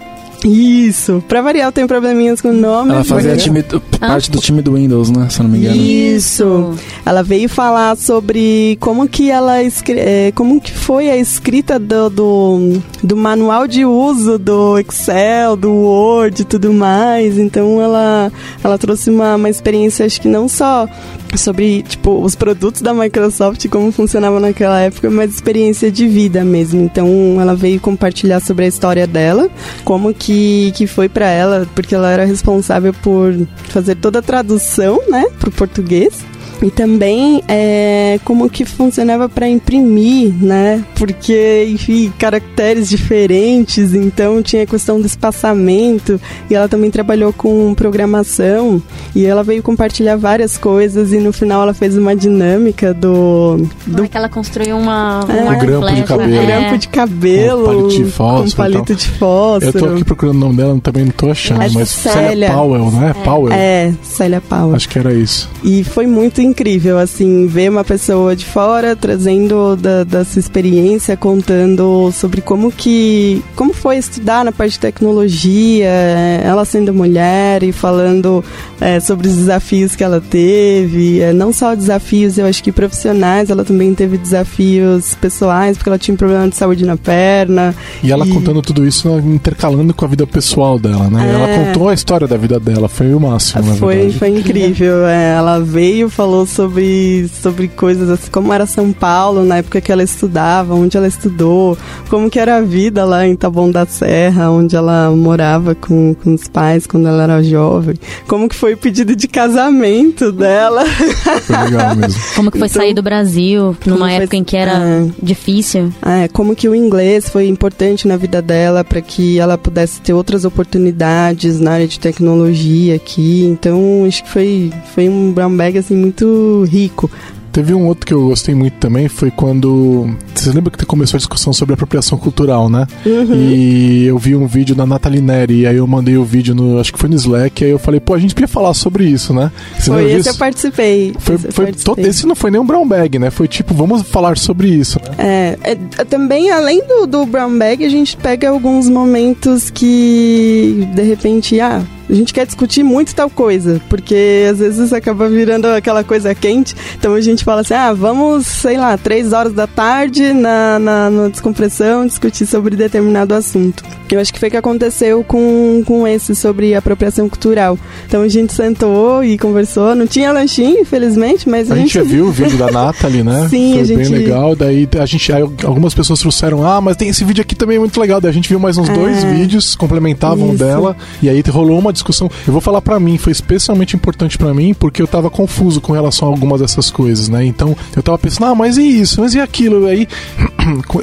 Isso. Pra variar, eu tenho probleminhas com o nome. Ela fazia mas- time- parte do time do Windows, né? Se eu não me engano. Isso. Ela veio falar sobre como que ela é, como que foi a escrita do, do, do manual de uso do Excel, do Word e tudo mais. Então ela, ela trouxe uma, uma experiência, acho que não só sobre tipo os produtos da Microsoft e como funcionava naquela época, mas experiência de vida mesmo. Então ela veio compartilhar sobre a história dela, como que, que foi pra ela, porque ela era responsável por fazer toda a tradução, né, pro português. E também é, como que funcionava para imprimir, né? Porque, enfim, caracteres diferentes, então tinha a questão do espaçamento. E ela também trabalhou com programação. E ela veio compartilhar várias coisas. E no final ela fez uma dinâmica do, do Como é que ela construiu uma, É. um Grampo de flecha, cabelo. é. grampo de cabelo. Com palito de fósforo Com palito de fósforo. Eu tô aqui procurando o nome dela, também não tô achando, Acho mas Célia Célia. Powell, né? Powell. É, Célia Paula. Acho que era isso. E foi muito incrível, assim, ver uma pessoa de fora trazendo da, da sua experiência, contando sobre como que. como foi estudar na parte de tecnologia, eh, ela sendo mulher e falando eh, sobre os desafios que ela teve. eh, não só desafios, eu acho que profissionais, ela também teve desafios pessoais, porque ela tinha um problema de saúde na perna. E ela E- contando tudo isso intercalando com a vida pessoal dela, né? É. Ela contou a história da vida dela, foi o máximo, Foi, foi incrível. é, ela veio, falou sobre, sobre coisas assim, como era São Paulo na época que ela estudava, onde ela estudou, como que era a vida lá em Taboão da Serra, onde ela morava com, com os pais quando ela era jovem, como que foi o pedido de casamento dela. Foi legal mesmo. Como que foi Então, sair do Brasil numa foi- época em que era é. difícil? É, como que o inglês foi importante na vida dela para que ela pudesse ter outras oportunidades na área de tecnologia aqui. Então, acho que foi, foi um brown bag assim muito rico. Teve um outro que eu gostei muito também, foi quando. Você lembra que começou a discussão sobre apropriação cultural, né? Uhum. E eu vi um vídeo da Nathalie Neri, e aí eu mandei o vídeo no. Acho que foi no Slack, e aí eu falei, pô, a gente podia falar sobre isso, né? Você Foi esse disso? eu participei. Foi, Esse foi participei. todo- esse não foi nem um brown bag, né? Foi tipo, vamos falar sobre isso, né? É, é, também além do, do brown bag, a gente pega alguns momentos que de repente, ah, a gente quer discutir muito tal coisa, porque às vezes acaba virando aquela coisa quente. Então a gente fala assim, ah, vamos, sei lá, três horas da tarde na, na, na descompressão discutir sobre determinado assunto. Eu acho que foi o que aconteceu com, com esse sobre apropriação cultural. Então a gente sentou e conversou. Não tinha lanchinho, infelizmente, mas a, A gente já viu o vídeo da Nathalie, né? Sim, Foi a gente- bem legal. Daí a gente, algumas pessoas trouxeram, ah, mas tem esse vídeo aqui também muito legal. Daí a gente viu mais uns É. dois vídeos, complementavam Isso. dela. E aí rolou uma discussão. Eu vou falar pra mim, foi especialmente importante pra mim, porque eu tava confuso com relação a algumas dessas coisas, né? Então eu tava pensando, ah, mas e isso? Mas e aquilo? E aí,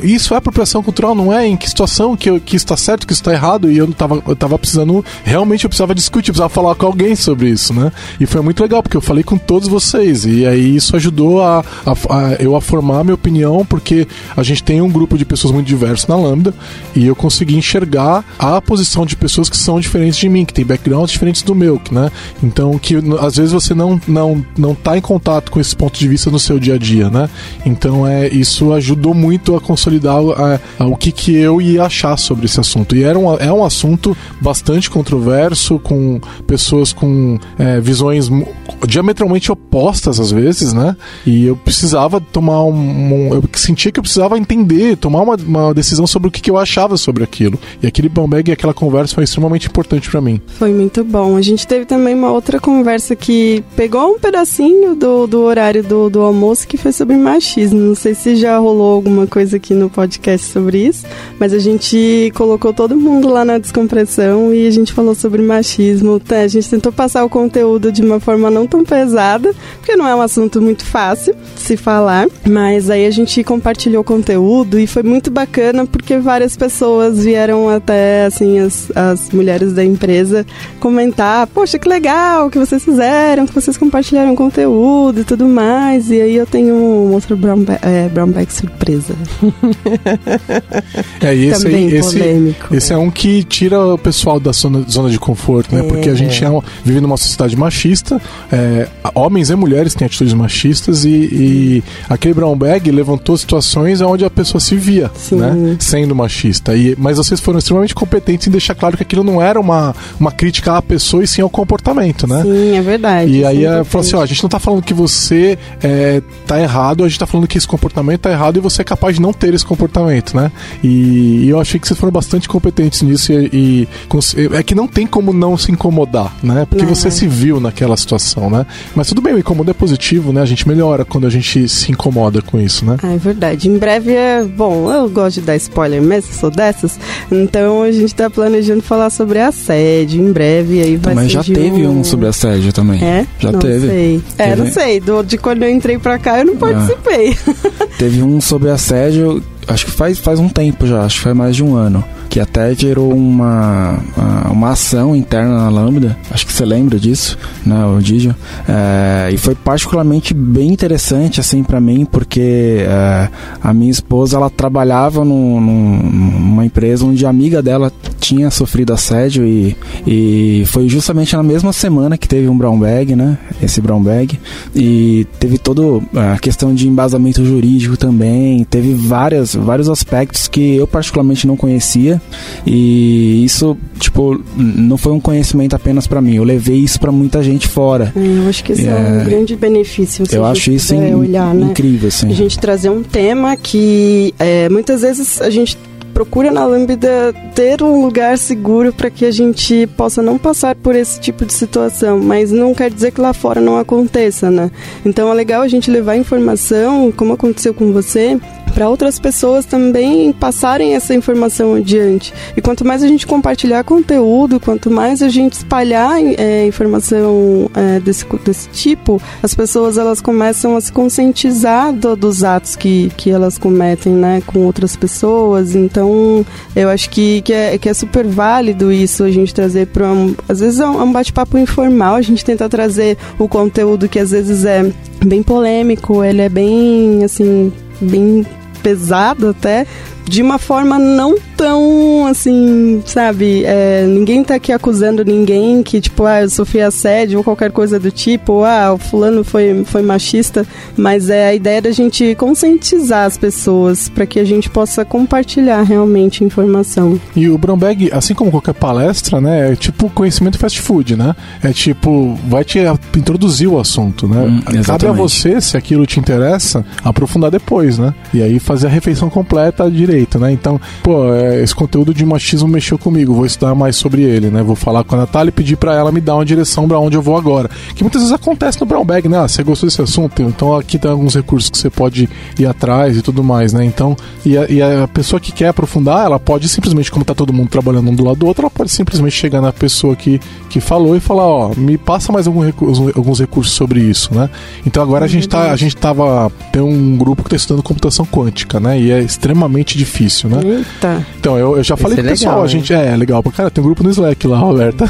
isso é apropriação cultural, não é? Em que situação que, eu- que está certo, que está errado? E eu tava, eu tava precisando, realmente eu precisava discutir, precisava falar com alguém sobre isso, né? E foi muito legal, porque eu falei com todos vocês. E aí isso ajudou a, a- a- eu a formar a minha opinião, porque a gente tem um grupo de pessoas muito diverso na Lambda, e eu consegui enxergar a posição de pessoas que são diferentes de mim, que têm backgrounds diferentes do meu, né? Então, que às vezes você não, não, não tá em contato com esse ponto de vista no seu dia a dia, né? Então, é, isso ajudou muito consolidar a- a- o que, que eu ia achar sobre esse assunto. E era um, é um assunto bastante controverso, com pessoas com é, visões diametralmente opostas às vezes, né? E eu precisava tomar um. um- eu sentia que eu precisava entender, tomar uma, uma decisão sobre o que, que eu achava sobre aquilo. E aquele bag e aquela conversa foi extremamente importante pra mim. Foi muito bom. A gente teve também uma outra conversa que pegou um pedacinho do, do horário do, do almoço que foi sobre machismo. Não sei se já rolou alguma coisa aqui no podcast sobre isso, mas a gente colocou todo mundo lá na descompressão e a gente falou sobre machismo. Tá, A gente tentou passar o conteúdo de uma forma não tão pesada, porque não é um assunto muito fácil de se falar, mas aí a gente compartilhou conteúdo e foi muito bacana porque várias pessoas vieram até, assim, as, as mulheres da empresa comentar, poxa, que legal que vocês fizeram, que vocês compartilharam conteúdo e tudo mais, e aí eu tenho um outro brown, é, brown bag surpresa. É, e esse, aí, esse, polêmico. Esse é um que tira o pessoal da zona, zona de conforto, né? É. Porque a gente é, vive numa sociedade machista, é, homens e mulheres têm atitudes machistas e, e, aquele brown bag levantou situações onde a pessoa se via, Sim. né? Sendo machista. E, mas vocês foram extremamente competentes em deixar claro que aquilo não era uma, uma crítica à pessoa e sim ao comportamento, né? Sim, é verdade. E aí é, falou assim, ó, a gente não tá falando que você é, tá errado, a gente tá falando que esse comportamento tá errado e você é capaz de não ter esse comportamento, né? E, e eu achei que vocês foram bastante competentes nisso e, e, é que não tem como não se incomodar, né? Porque não, você é. se viu naquela situação, né? Mas tudo bem, o incomodo é positivo, né? A gente melhora quando a gente se incomoda com isso, né? Ah, é verdade. Em breve é. Bom, eu gosto de dar spoiler mesmo, sou dessas. Então a gente tá planejando falar sobre assédio em breve. Aí vai Mas já teve um... um sobre assédio também. É? Já não teve. Sei. É, teve... não sei. Do, de quando eu entrei pra cá eu não ah. participei. Ah. teve um sobre assédio acho que faz, faz um tempo já, acho que faz mais de um ano, que até gerou uma, uma ação interna na Lambda, acho que você lembra disso, né, o Didio, é, e foi particularmente bem interessante, assim, para mim, porque é, a minha esposa, ela trabalhava num, numa empresa onde a amiga dela tinha sofrido assédio e, e foi justamente na mesma semana que teve um brown bag, né, esse brown bag, e teve toda a questão de embasamento jurídico também, teve várias vários aspectos que eu particularmente não conhecia e isso, tipo, não foi um conhecimento apenas para mim. Eu levei isso para muita gente fora. É, eu acho que isso é, é um grande benefício. eu acho isso in, olhar, né? incrível, assim. A gente trazer um tema que é, muitas vezes a gente procura na Lambda ter um lugar seguro para que a gente possa não passar por esse tipo de situação, mas não quer dizer que lá fora não aconteça, né? Então é legal a gente levar informação, como aconteceu com você, para outras pessoas também passarem essa informação adiante. E quanto mais a gente compartilhar conteúdo, quanto mais a gente espalhar é, informação é, desse, desse tipo, as pessoas elas começam a se conscientizar do, dos atos que, que elas cometem né, com outras pessoas. Então, eu acho que, que, é, que é super válido isso a gente trazer para um. Às vezes é um, é um bate-papo informal, a gente tenta trazer o conteúdo que às vezes é bem polêmico, ele é bem, assim, bem pesado até, de uma forma não tão assim, sabe? É, ninguém tá aqui acusando ninguém que, tipo, ah, eu sofri assédio ou qualquer coisa do tipo, ou, ah, o fulano foi, foi machista, mas é a ideia da gente conscientizar as pessoas para que a gente possa compartilhar realmente informação. E o Brown Bag, assim como qualquer palestra, né, é tipo conhecimento fast food, né? É tipo, vai te introduzir o assunto, né? Hum, Cabe a você, se aquilo te interessa, aprofundar depois, né? E aí fazer a refeição completa direito, né? Então, pô, é, esse conteúdo de machismo mexeu comigo, vou estudar mais sobre ele, né? Vou falar com a Natália e pedir para ela me dar uma direção para onde eu vou agora. Que muitas vezes acontece no Brown Bag, né? Ah, você gostou desse assunto? Então aqui tem alguns recursos que você pode ir atrás e tudo mais, né? Então, e a, e a pessoa que quer aprofundar, ela pode simplesmente, como tá todo mundo trabalhando um do lado do outro, ela pode simplesmente chegar na pessoa que, que falou e falar, ó, me passa mais algum recurso, alguns recursos sobre isso, né? Então agora a gente tá, a gente tava, tem um grupo que tá estudando computação quântica, né? E é extremamente difícil, né? Eita. Então, eu, eu já falei com o pessoal, a gente é, é legal pra cara, tem um grupo no Slack lá, Roberta.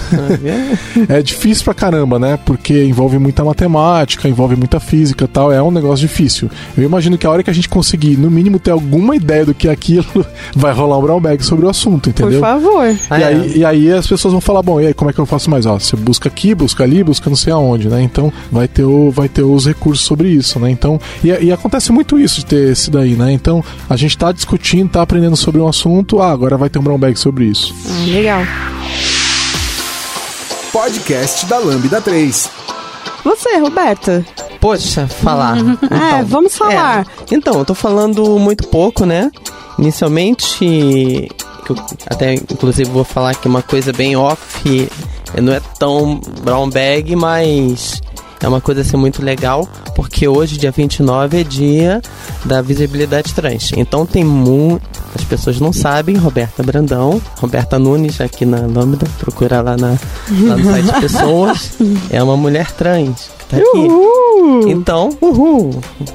é difícil pra caramba, né? Porque envolve muita matemática, envolve muita física tal, é um negócio difícil. Eu imagino que a hora que a gente conseguir, no mínimo, ter alguma ideia do que é aquilo, vai rolar um brown bag sobre o assunto, entendeu? Por favor. E, ah, aí, é. e aí as pessoas vão falar, bom, e aí como é que eu faço mais? Ó, você busca aqui, busca ali, busca não sei aonde, né? Então vai ter, o, vai ter os recursos sobre isso, né? Então, e, e acontece muito isso de ter esse daí, né? Então a gente tá discutindo, tá aprendendo sobre um assunto, ah, agora vai ter um brown bag sobre isso. Ah, legal. Podcast da Lambda 3. Você, Roberta. Poxa, falar. Uhum. Então, é, vamos falar. É, então, eu tô falando muito pouco, né? Inicialmente, eu até inclusive vou falar aqui uma coisa bem off, não é tão brown bag, mas é uma coisa assim muito legal, porque hoje, dia 29, é dia da visibilidade trans. Então tem muito. As pessoas não sabem, Roberta Brandão, Roberta Nunes, aqui na Lambda, procura lá, na, lá no site Pessoas, é uma mulher trans. Tá aqui. Uhul! Então, uhul.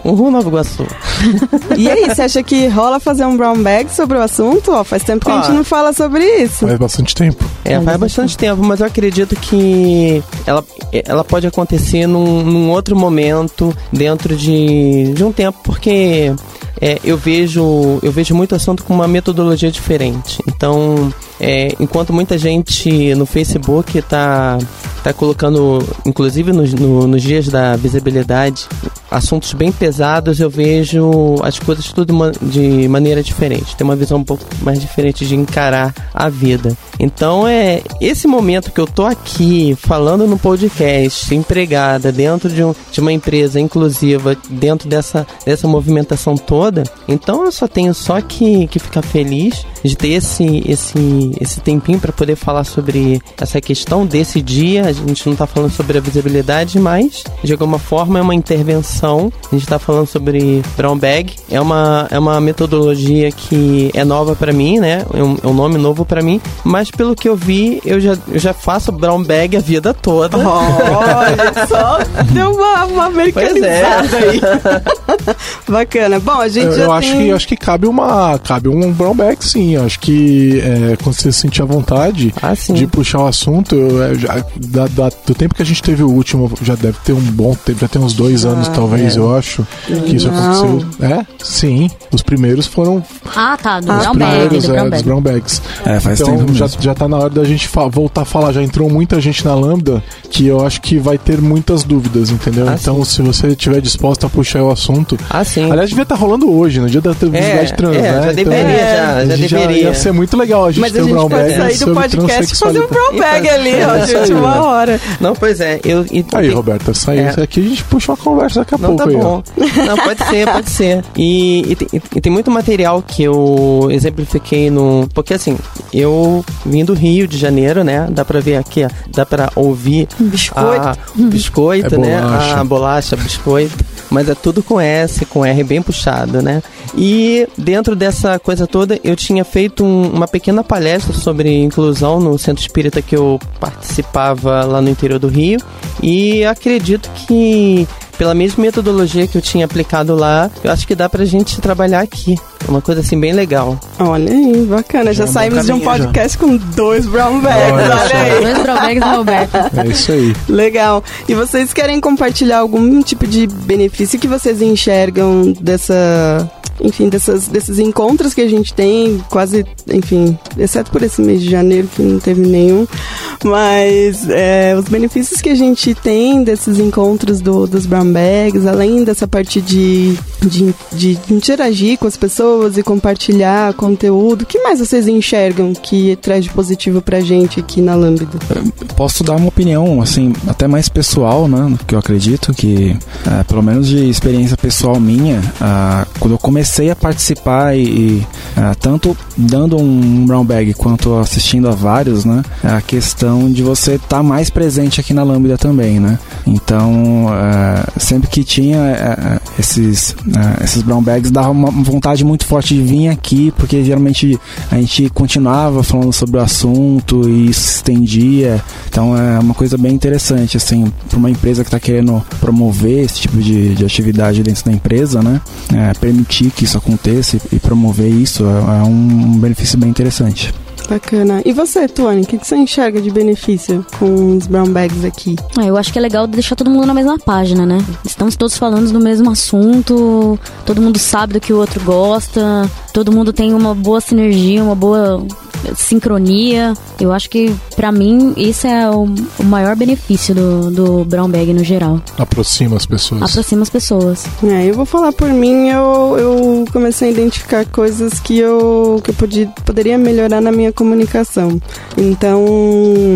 Uhul, Nova Iguaçu. E aí, você acha que rola fazer um brown bag sobre o assunto? Ó, faz tempo que a gente não fala sobre isso. Faz bastante tempo. É, faz bastante tempo, mas eu acredito que ela, ela pode acontecer num, num outro momento, dentro de, de um tempo, porque é, eu vejo eu vejo muito assunto com uma metodologia diferente. Então, é, enquanto muita gente no Facebook está tá colocando, inclusive nos, no- nos dias da visibilidade, assuntos bem pesados, eu vejo as coisas tudo de maneira diferente. Tem uma visão um pouco mais diferente de encarar a vida. Então é esse momento que eu tô aqui falando no podcast, empregada dentro de, um, de uma empresa inclusiva, dentro dessa, dessa movimentação toda. Então eu só tenho só que, que ficar feliz de ter esse, esse, esse tempinho para poder falar sobre essa questão desse dia. A gente não tá falando sobre a visibilidade, mas de alguma forma é uma intervenção. A gente tá falando sobre brown bag. É uma, é uma metodologia que é nova para mim, né? É um, é um nome novo para mim. Mas pelo que eu vi, eu já, eu já faço brown bag a vida toda. Olha só, deu uma, uma americanizada aí. Bacana. Bom, a gente Eu, já eu acho tem... que eu acho que cabe uma cabe um brown bag sim. Eu acho que é, quando você se sentir à vontade Ah, sim. de puxar o assunto, eu, é, já- da- da- do tempo que a gente teve o último, já deve ter um bom tempo, já tem uns dois anos talvez, é. eu acho, que isso Não. aconteceu. É, sim. Os primeiros foram Ah, tá, do Ah, brown os bag, primeiros, do é, brown dos bag. brown bags. É, faz então tempo já, mesmo. já tá na hora da gente voltar a falar. Já entrou muita gente na Lambda que eu acho que vai ter muitas dúvidas, entendeu? Ah, então, se você estiver disposto a puxar o assunto. Ah, sim. Aliás, devia estar rolando hoje, no dia da visibilidade É, trans, é, né? já deveria, já, a já gente deveria. Ia ser muito legal a gente Mas ter a um gente pode sair do podcast e fazer um transexualidade. brown bag ali, ó, É gente, aí, uma né? hora. Não, pois é. Eu, e, Aí, e- Roberta, sai É. isso aqui, a gente puxa uma conversa daqui a Não, pouco tá aí, ó. bom. Não, pode ser, pode ser. E, e, tem- e tem muito material que eu exemplifiquei no. Porque assim, eu vim do Rio de Janeiro, né? Dá pra ver aqui, ó, dá pra ouvir Biscoito. a, biscoito, É né? bolacha. A bolacha, biscoito. Mas é tudo com S, com R bem puxado, né? E dentro dessa coisa toda, eu tinha feito um- uma pequena palestra sobre inclusão no centro espírita que eu participava lá no interior do Rio. E acredito que, pela mesma metodologia que eu tinha aplicado lá, eu acho que dá pra gente trabalhar aqui. É uma coisa assim bem legal. Olha aí, bacana. Já, é um bom saímos de um caminho, já. podcast com dois brown bags, Olha olha aí. Dois brown bags do Roberto. É isso aí. Legal. E vocês querem compartilhar algum tipo de benefício que vocês enxergam dessa. Enfim, dessas, desses encontros que a gente tem, quase, enfim, exceto por esse mês de janeiro que não teve nenhum, mas é, os benefícios que a gente tem desses encontros do, dos brown bags, além dessa parte de, de, de interagir com as pessoas e compartilhar conteúdo, o que mais vocês enxergam que traz de positivo pra gente aqui na Lambda? Posso dar uma opinião, assim, até mais pessoal, né? Que eu acredito que, é, pelo menos de experiência pessoal minha, ah, quando eu comecei a participar e, e, ah, tanto dando um brown bag quanto assistindo a vários, né? A questão de você estar mais presente aqui na Lambda também, né? Então, ah, sempre que tinha ah, esses, ah, esses brown bags, dava uma vontade muito forte de vir aqui, porque geralmente a gente continuava falando sobre o assunto e isso se estendia. Então é uma coisa bem interessante, assim, para uma empresa que está querendo promover esse tipo de, de atividade dentro da empresa, né? É, permitir que isso aconteça e, e promover isso é, é um benefício bem interessante. Bacana. E você, Tuane, o que, que você enxerga de benefício com os brown bags aqui? Ah, eu acho que é legal deixar todo mundo na mesma página, né? Estamos todos falando do mesmo assunto, todo mundo sabe do que o outro gosta, todo mundo tem uma boa sinergia, uma boa sincronia. Eu acho que, pra mim, esse é o, o maior benefício do, do brown bag no geral. Aproxima as pessoas. Aproxima as pessoas. É, eu vou falar por mim, eu, eu comecei a identificar coisas que eu, que eu podia, poderia melhorar na minha comunicação. Então,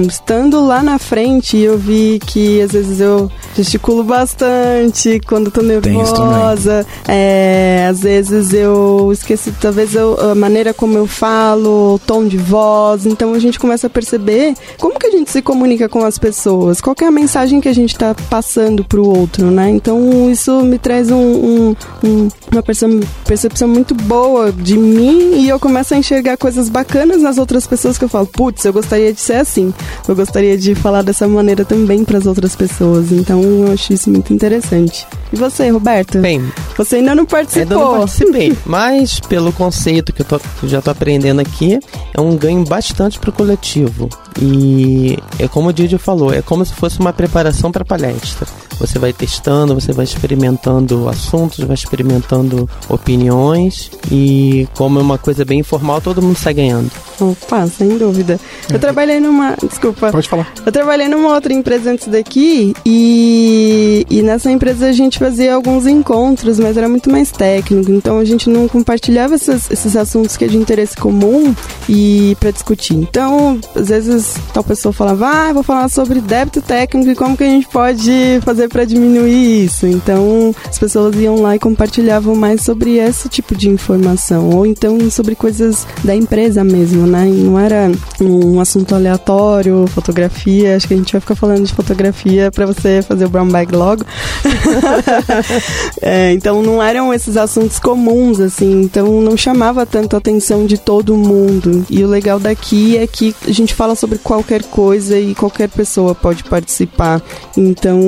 estando lá na frente, eu vi que às vezes eu gesticulo bastante quando tô nervosa. É, às vezes eu esqueci, talvez eu, a maneira como eu falo, o tom de voz. Então a gente começa a perceber como que a gente se comunica com as pessoas, qual é a mensagem que a gente está passando para o outro, né? Então isso me traz um, um, um, uma percepção muito boa de mim e eu começo a enxergar coisas bacanas nas outras pessoas que eu falo, putz, eu gostaria de ser assim, eu gostaria de falar dessa maneira também para as outras pessoas. Então eu acho isso muito interessante. E você, Roberto? Bem, você ainda não participou. Ainda não participei, mas pelo conceito que eu, tô, que eu já tô aprendendo aqui, é um ganho bastante pro coletivo. E é como o Didi falou, é como se fosse uma preparação para palestra. Você vai testando, você vai experimentando assuntos, vai experimentando opiniões e como é uma coisa bem informal, todo mundo sai ganhando. Opa, sem dúvida. Eu trabalhei numa. Desculpa. Pode falar. Eu trabalhei numa outra empresa antes daqui e, e nessa empresa a gente fazia alguns encontros, mas era muito mais técnico. Então a gente não compartilhava esses, esses assuntos que é de interesse comum e para discutir. Então, às vezes, tal pessoa falava, ah, vou falar sobre débito técnico e como que a gente pode fazer para diminuir isso. Então, as pessoas iam lá e compartilhavam mais sobre esse tipo de informação, ou então sobre coisas da empresa mesmo, né? E não era um assunto aleatório, fotografia. Acho que a gente vai ficar falando de fotografia para você fazer o brown bag logo. é, então, não eram esses assuntos comuns, assim. Então, não chamava tanto a atenção de todo mundo. E o legal daqui é que a gente fala sobre qualquer coisa e qualquer pessoa pode participar. Então,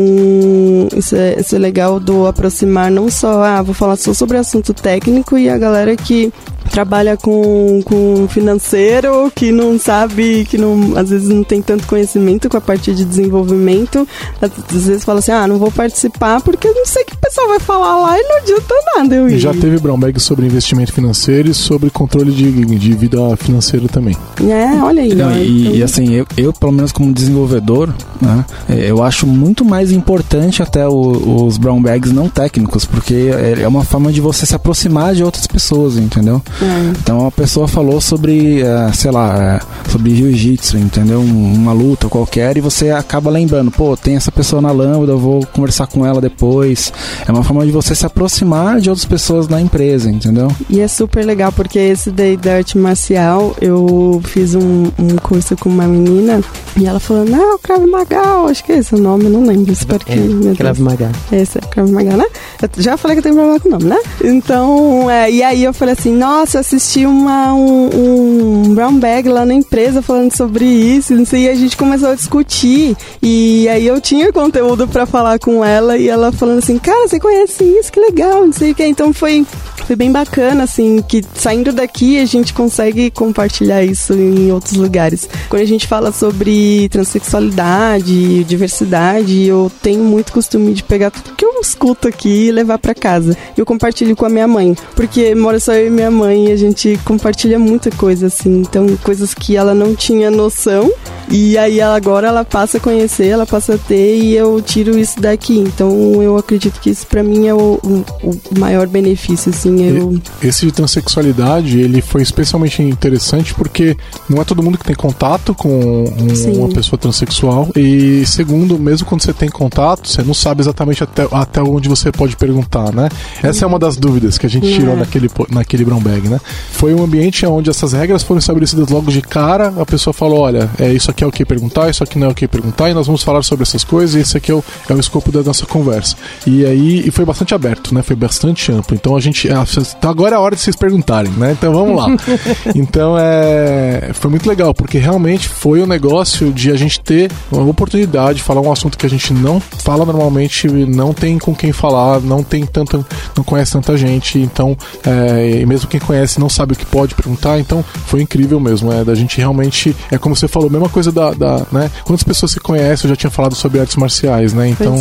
isso é, isso é legal do aproximar não só, ah, vou falar só sobre assunto técnico e a galera que trabalha com, com financeiro, que não sabe, que não, às vezes não tem tanto conhecimento com a parte de desenvolvimento, às vezes fala assim, ah, não vou participar porque não sei o que o pessoal vai falar lá e não adianta nada eu ir. Já teve brown bag sobre investimento financeiro e sobre controle de, de vida financeira também. É, olha aí. Não, e, então... e, assim, eu, eu, pelo menos como desenvolvedor, né, é, eu acho muito mais importante até o, os brown bags não técnicos, porque é, é uma forma de você se aproximar de outras pessoas, entendeu? É. Então a pessoa falou sobre, uh, sei lá, uh, sobre jiu-jitsu, entendeu? Um, uma luta qualquer e você acaba lembrando, pô, tem essa pessoa na lâmpada, eu vou conversar com ela depois. É uma forma de você se aproximar de outras pessoas na empresa, entendeu? E é super legal porque esse daí da arte marcial, eu fiz um, um curso com uma menina e ela falou, não, Krav Maga, acho que é esse o nome, não lembro, espero que... É, Krav Maga. Esse é Krav Maga, né? Eu já falei que eu tenho problema com o nome, né? Então, é, e aí eu falei assim, nossa, nossa, assisti uma, um, um brown bag lá na empresa falando sobre isso, não sei, e a gente começou a discutir. E aí eu tinha conteúdo para falar com ela e ela falando assim, cara, você conhece isso, que legal, não sei o que. Então foi foi bem bacana, assim, que saindo daqui a gente consegue compartilhar isso em outros lugares. Quando a gente fala sobre transexualidade, diversidade, eu tenho muito costume de pegar tudo que eu escuto aqui e levar para casa. Eu compartilho com a minha mãe, porque mora só eu e minha mãe e a gente compartilha muita coisa, assim. Então, coisas que ela não tinha noção e aí agora ela passa a conhecer, ela passa a ter e eu tiro isso daqui. Então, eu acredito que isso para mim é o, o, maior benefício, assim eu... Esse de transexualidade, ele foi especialmente interessante porque não é todo mundo que tem contato com um, uma pessoa transexual. E segundo, mesmo quando você tem contato, você não sabe exatamente até, até onde você pode perguntar, né? Essa é uma das dúvidas que a gente tirou é. naquele, naquele brown bag, né? Foi um ambiente onde essas regras foram estabelecidas logo de cara, a pessoa falou, olha, é, isso aqui é o que perguntar, isso aqui não é o que perguntar, e nós vamos falar sobre essas coisas, e esse aqui é o, é o escopo da nossa conversa. E aí, e foi bastante aberto, né? Foi bastante amplo. Então a gente, então agora é a hora de vocês perguntarem, né? Então vamos lá. então é, foi muito legal, porque realmente foi um negócio de a gente ter uma oportunidade de falar um assunto que a gente não fala normalmente, não tem com quem falar, não tem tanta, não conhece tanta gente, então, é, e mesmo quem conhece não sabe o que pode perguntar, então foi incrível mesmo, é, da gente realmente, é como você falou, mesma coisa da, da né? Quantas pessoas se conhecem, eu já tinha falado sobre artes marciais, né? Então,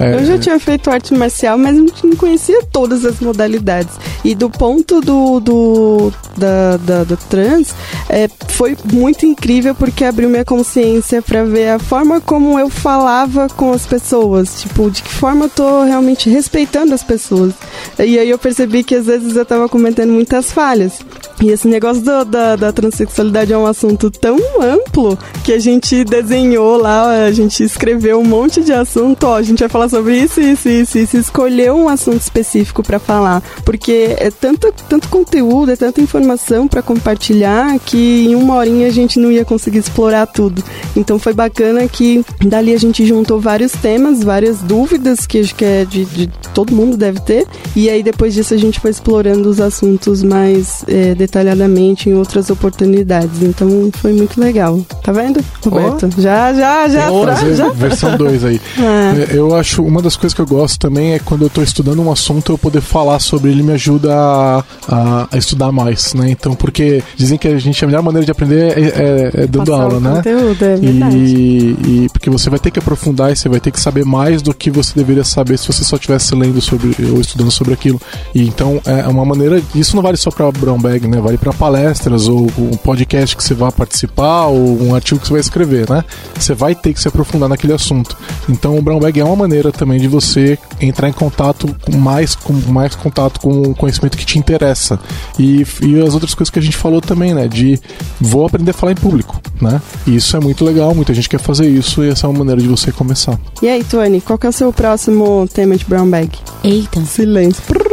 é. eu já tinha feito arte marcial, mas não conhecia todas as modalidades. E do ponto do, do da, da, da trans, é, foi muito incrível porque abriu minha consciência para ver a forma como eu falava com as pessoas. Tipo, de que forma eu tô realmente respeitando as pessoas. E aí eu percebi que às vezes eu tava cometendo muitas falhas. E esse negócio do, da, da transexualidade é um assunto tão amplo que a gente desenhou lá, a gente escreveu um monte de assunto, ó, a gente vai falar sobre isso, isso, isso, isso, escolheu um assunto específico para falar, porque é tanto, tanto conteúdo, é tanta informação para compartilhar que em uma horinha a gente não ia conseguir explorar tudo. Então foi bacana que dali a gente juntou vários temas, várias dúvidas que acho que é de, de todo mundo deve ter, e aí depois disso a gente foi explorando os assuntos mais é, detalhadamente em outras oportunidades. Então foi muito legal. Tá vendo, Roberto? Oh. Já, já, já. Oh, já. Versão 2 aí. É. Eu acho, uma das coisas que eu gosto também é quando eu tô estudando um assunto, eu poder falar sobre ele me ajuda a, a, a estudar mais, né? Então, porque dizem que a gente, a melhor maneira de aprender é, é, é dando Passar aula, né? Conteúdo, é verdade. E, e, porque você vai ter que aprofundar e você vai ter que saber mais do que você deveria saber se você só estivesse lendo sobre ou estudando sobre aquilo. E então é uma maneira. Isso não vale só para brown bag, né? Vale para palestras ou um podcast que você vai participar ou um artigo que você vai escrever, né? Você vai ter que se aprofundar naquele assunto. Então o brown bag é uma maneira também de você entrar em contato com mais com mais contato com o conhecimento que te interessa. E, e as outras coisas que a gente falou também, né? De vou aprender a falar em público, né? E isso é muito legal, muita gente quer fazer isso e essa é uma maneira de você começar. E aí, Tony, qual que é o seu próximo tema de brown bag? Eita. Silêncio.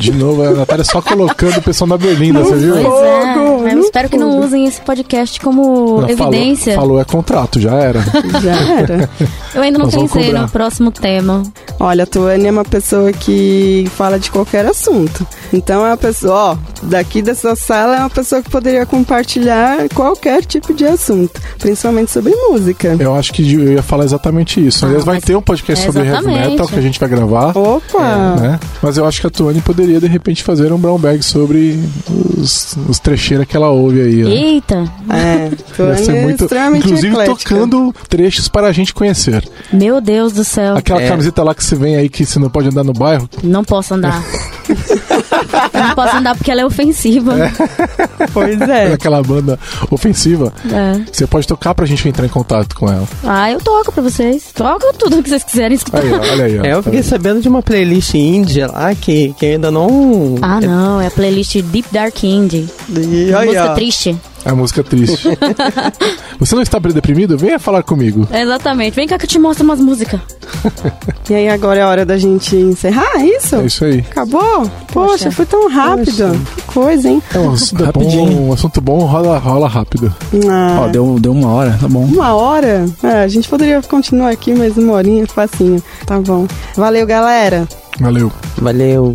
De novo, a Natália só colocando o pessoal na berlinda, você viu? Pois é. Eu espero que não usem esse podcast como não, evidência. Falou, falou, é contrato, já era. Já era. Eu ainda não Nós pensei no próximo tema. Olha, a Tuane é uma pessoa que fala de qualquer assunto. Então é uma pessoa, ó, daqui dessa sala é uma pessoa que poderia compartilhar qualquer tipo de assunto, principalmente sobre música. Eu acho que eu ia falar exatamente isso. Aliás, ah, vai ter um podcast é sobre heavy metal que a gente vai gravar. Opa! É, né? Mas eu acho que a Tuane poderia de repente fazer um brown bag sobre os, os trecheiros que ela ouve aí. Né? Eita! É, ser muito, inclusive eclética. tocando trechos para a gente conhecer. Meu Deus do céu. Aquela é. camiseta lá que você vem aí que você não pode andar no bairro. Não posso andar. Eu não posso andar porque ela é ofensiva. É. Pois é. Aquela banda ofensiva. É. Você pode tocar pra gente entrar em contato com ela. Ah, eu toco pra vocês. Toco tudo que vocês quiserem escutar. Aí, olha aí, ó. É, eu fiquei sabendo de uma playlist índia lá que, que ainda não. Ah, não. É a playlist Deep Dark Indie. E, música triste. A música triste. Você não está deprimido? Venha falar comigo. Exatamente. Vem cá que eu te mostro umas músicas. e aí agora é hora da gente encerrar, é isso? É isso aí. Acabou? Poxa, Poxa foi tão rápido. Poxa. Que coisa, hein? É um assunto Rapidinho. bom, um assunto bom rola, rola rápido. Ah. Ó, deu, deu uma hora, tá bom. Uma hora? É, a gente poderia continuar aqui mais uma horinha, facinho. Tá bom. Valeu, galera. Valeu. Valeu.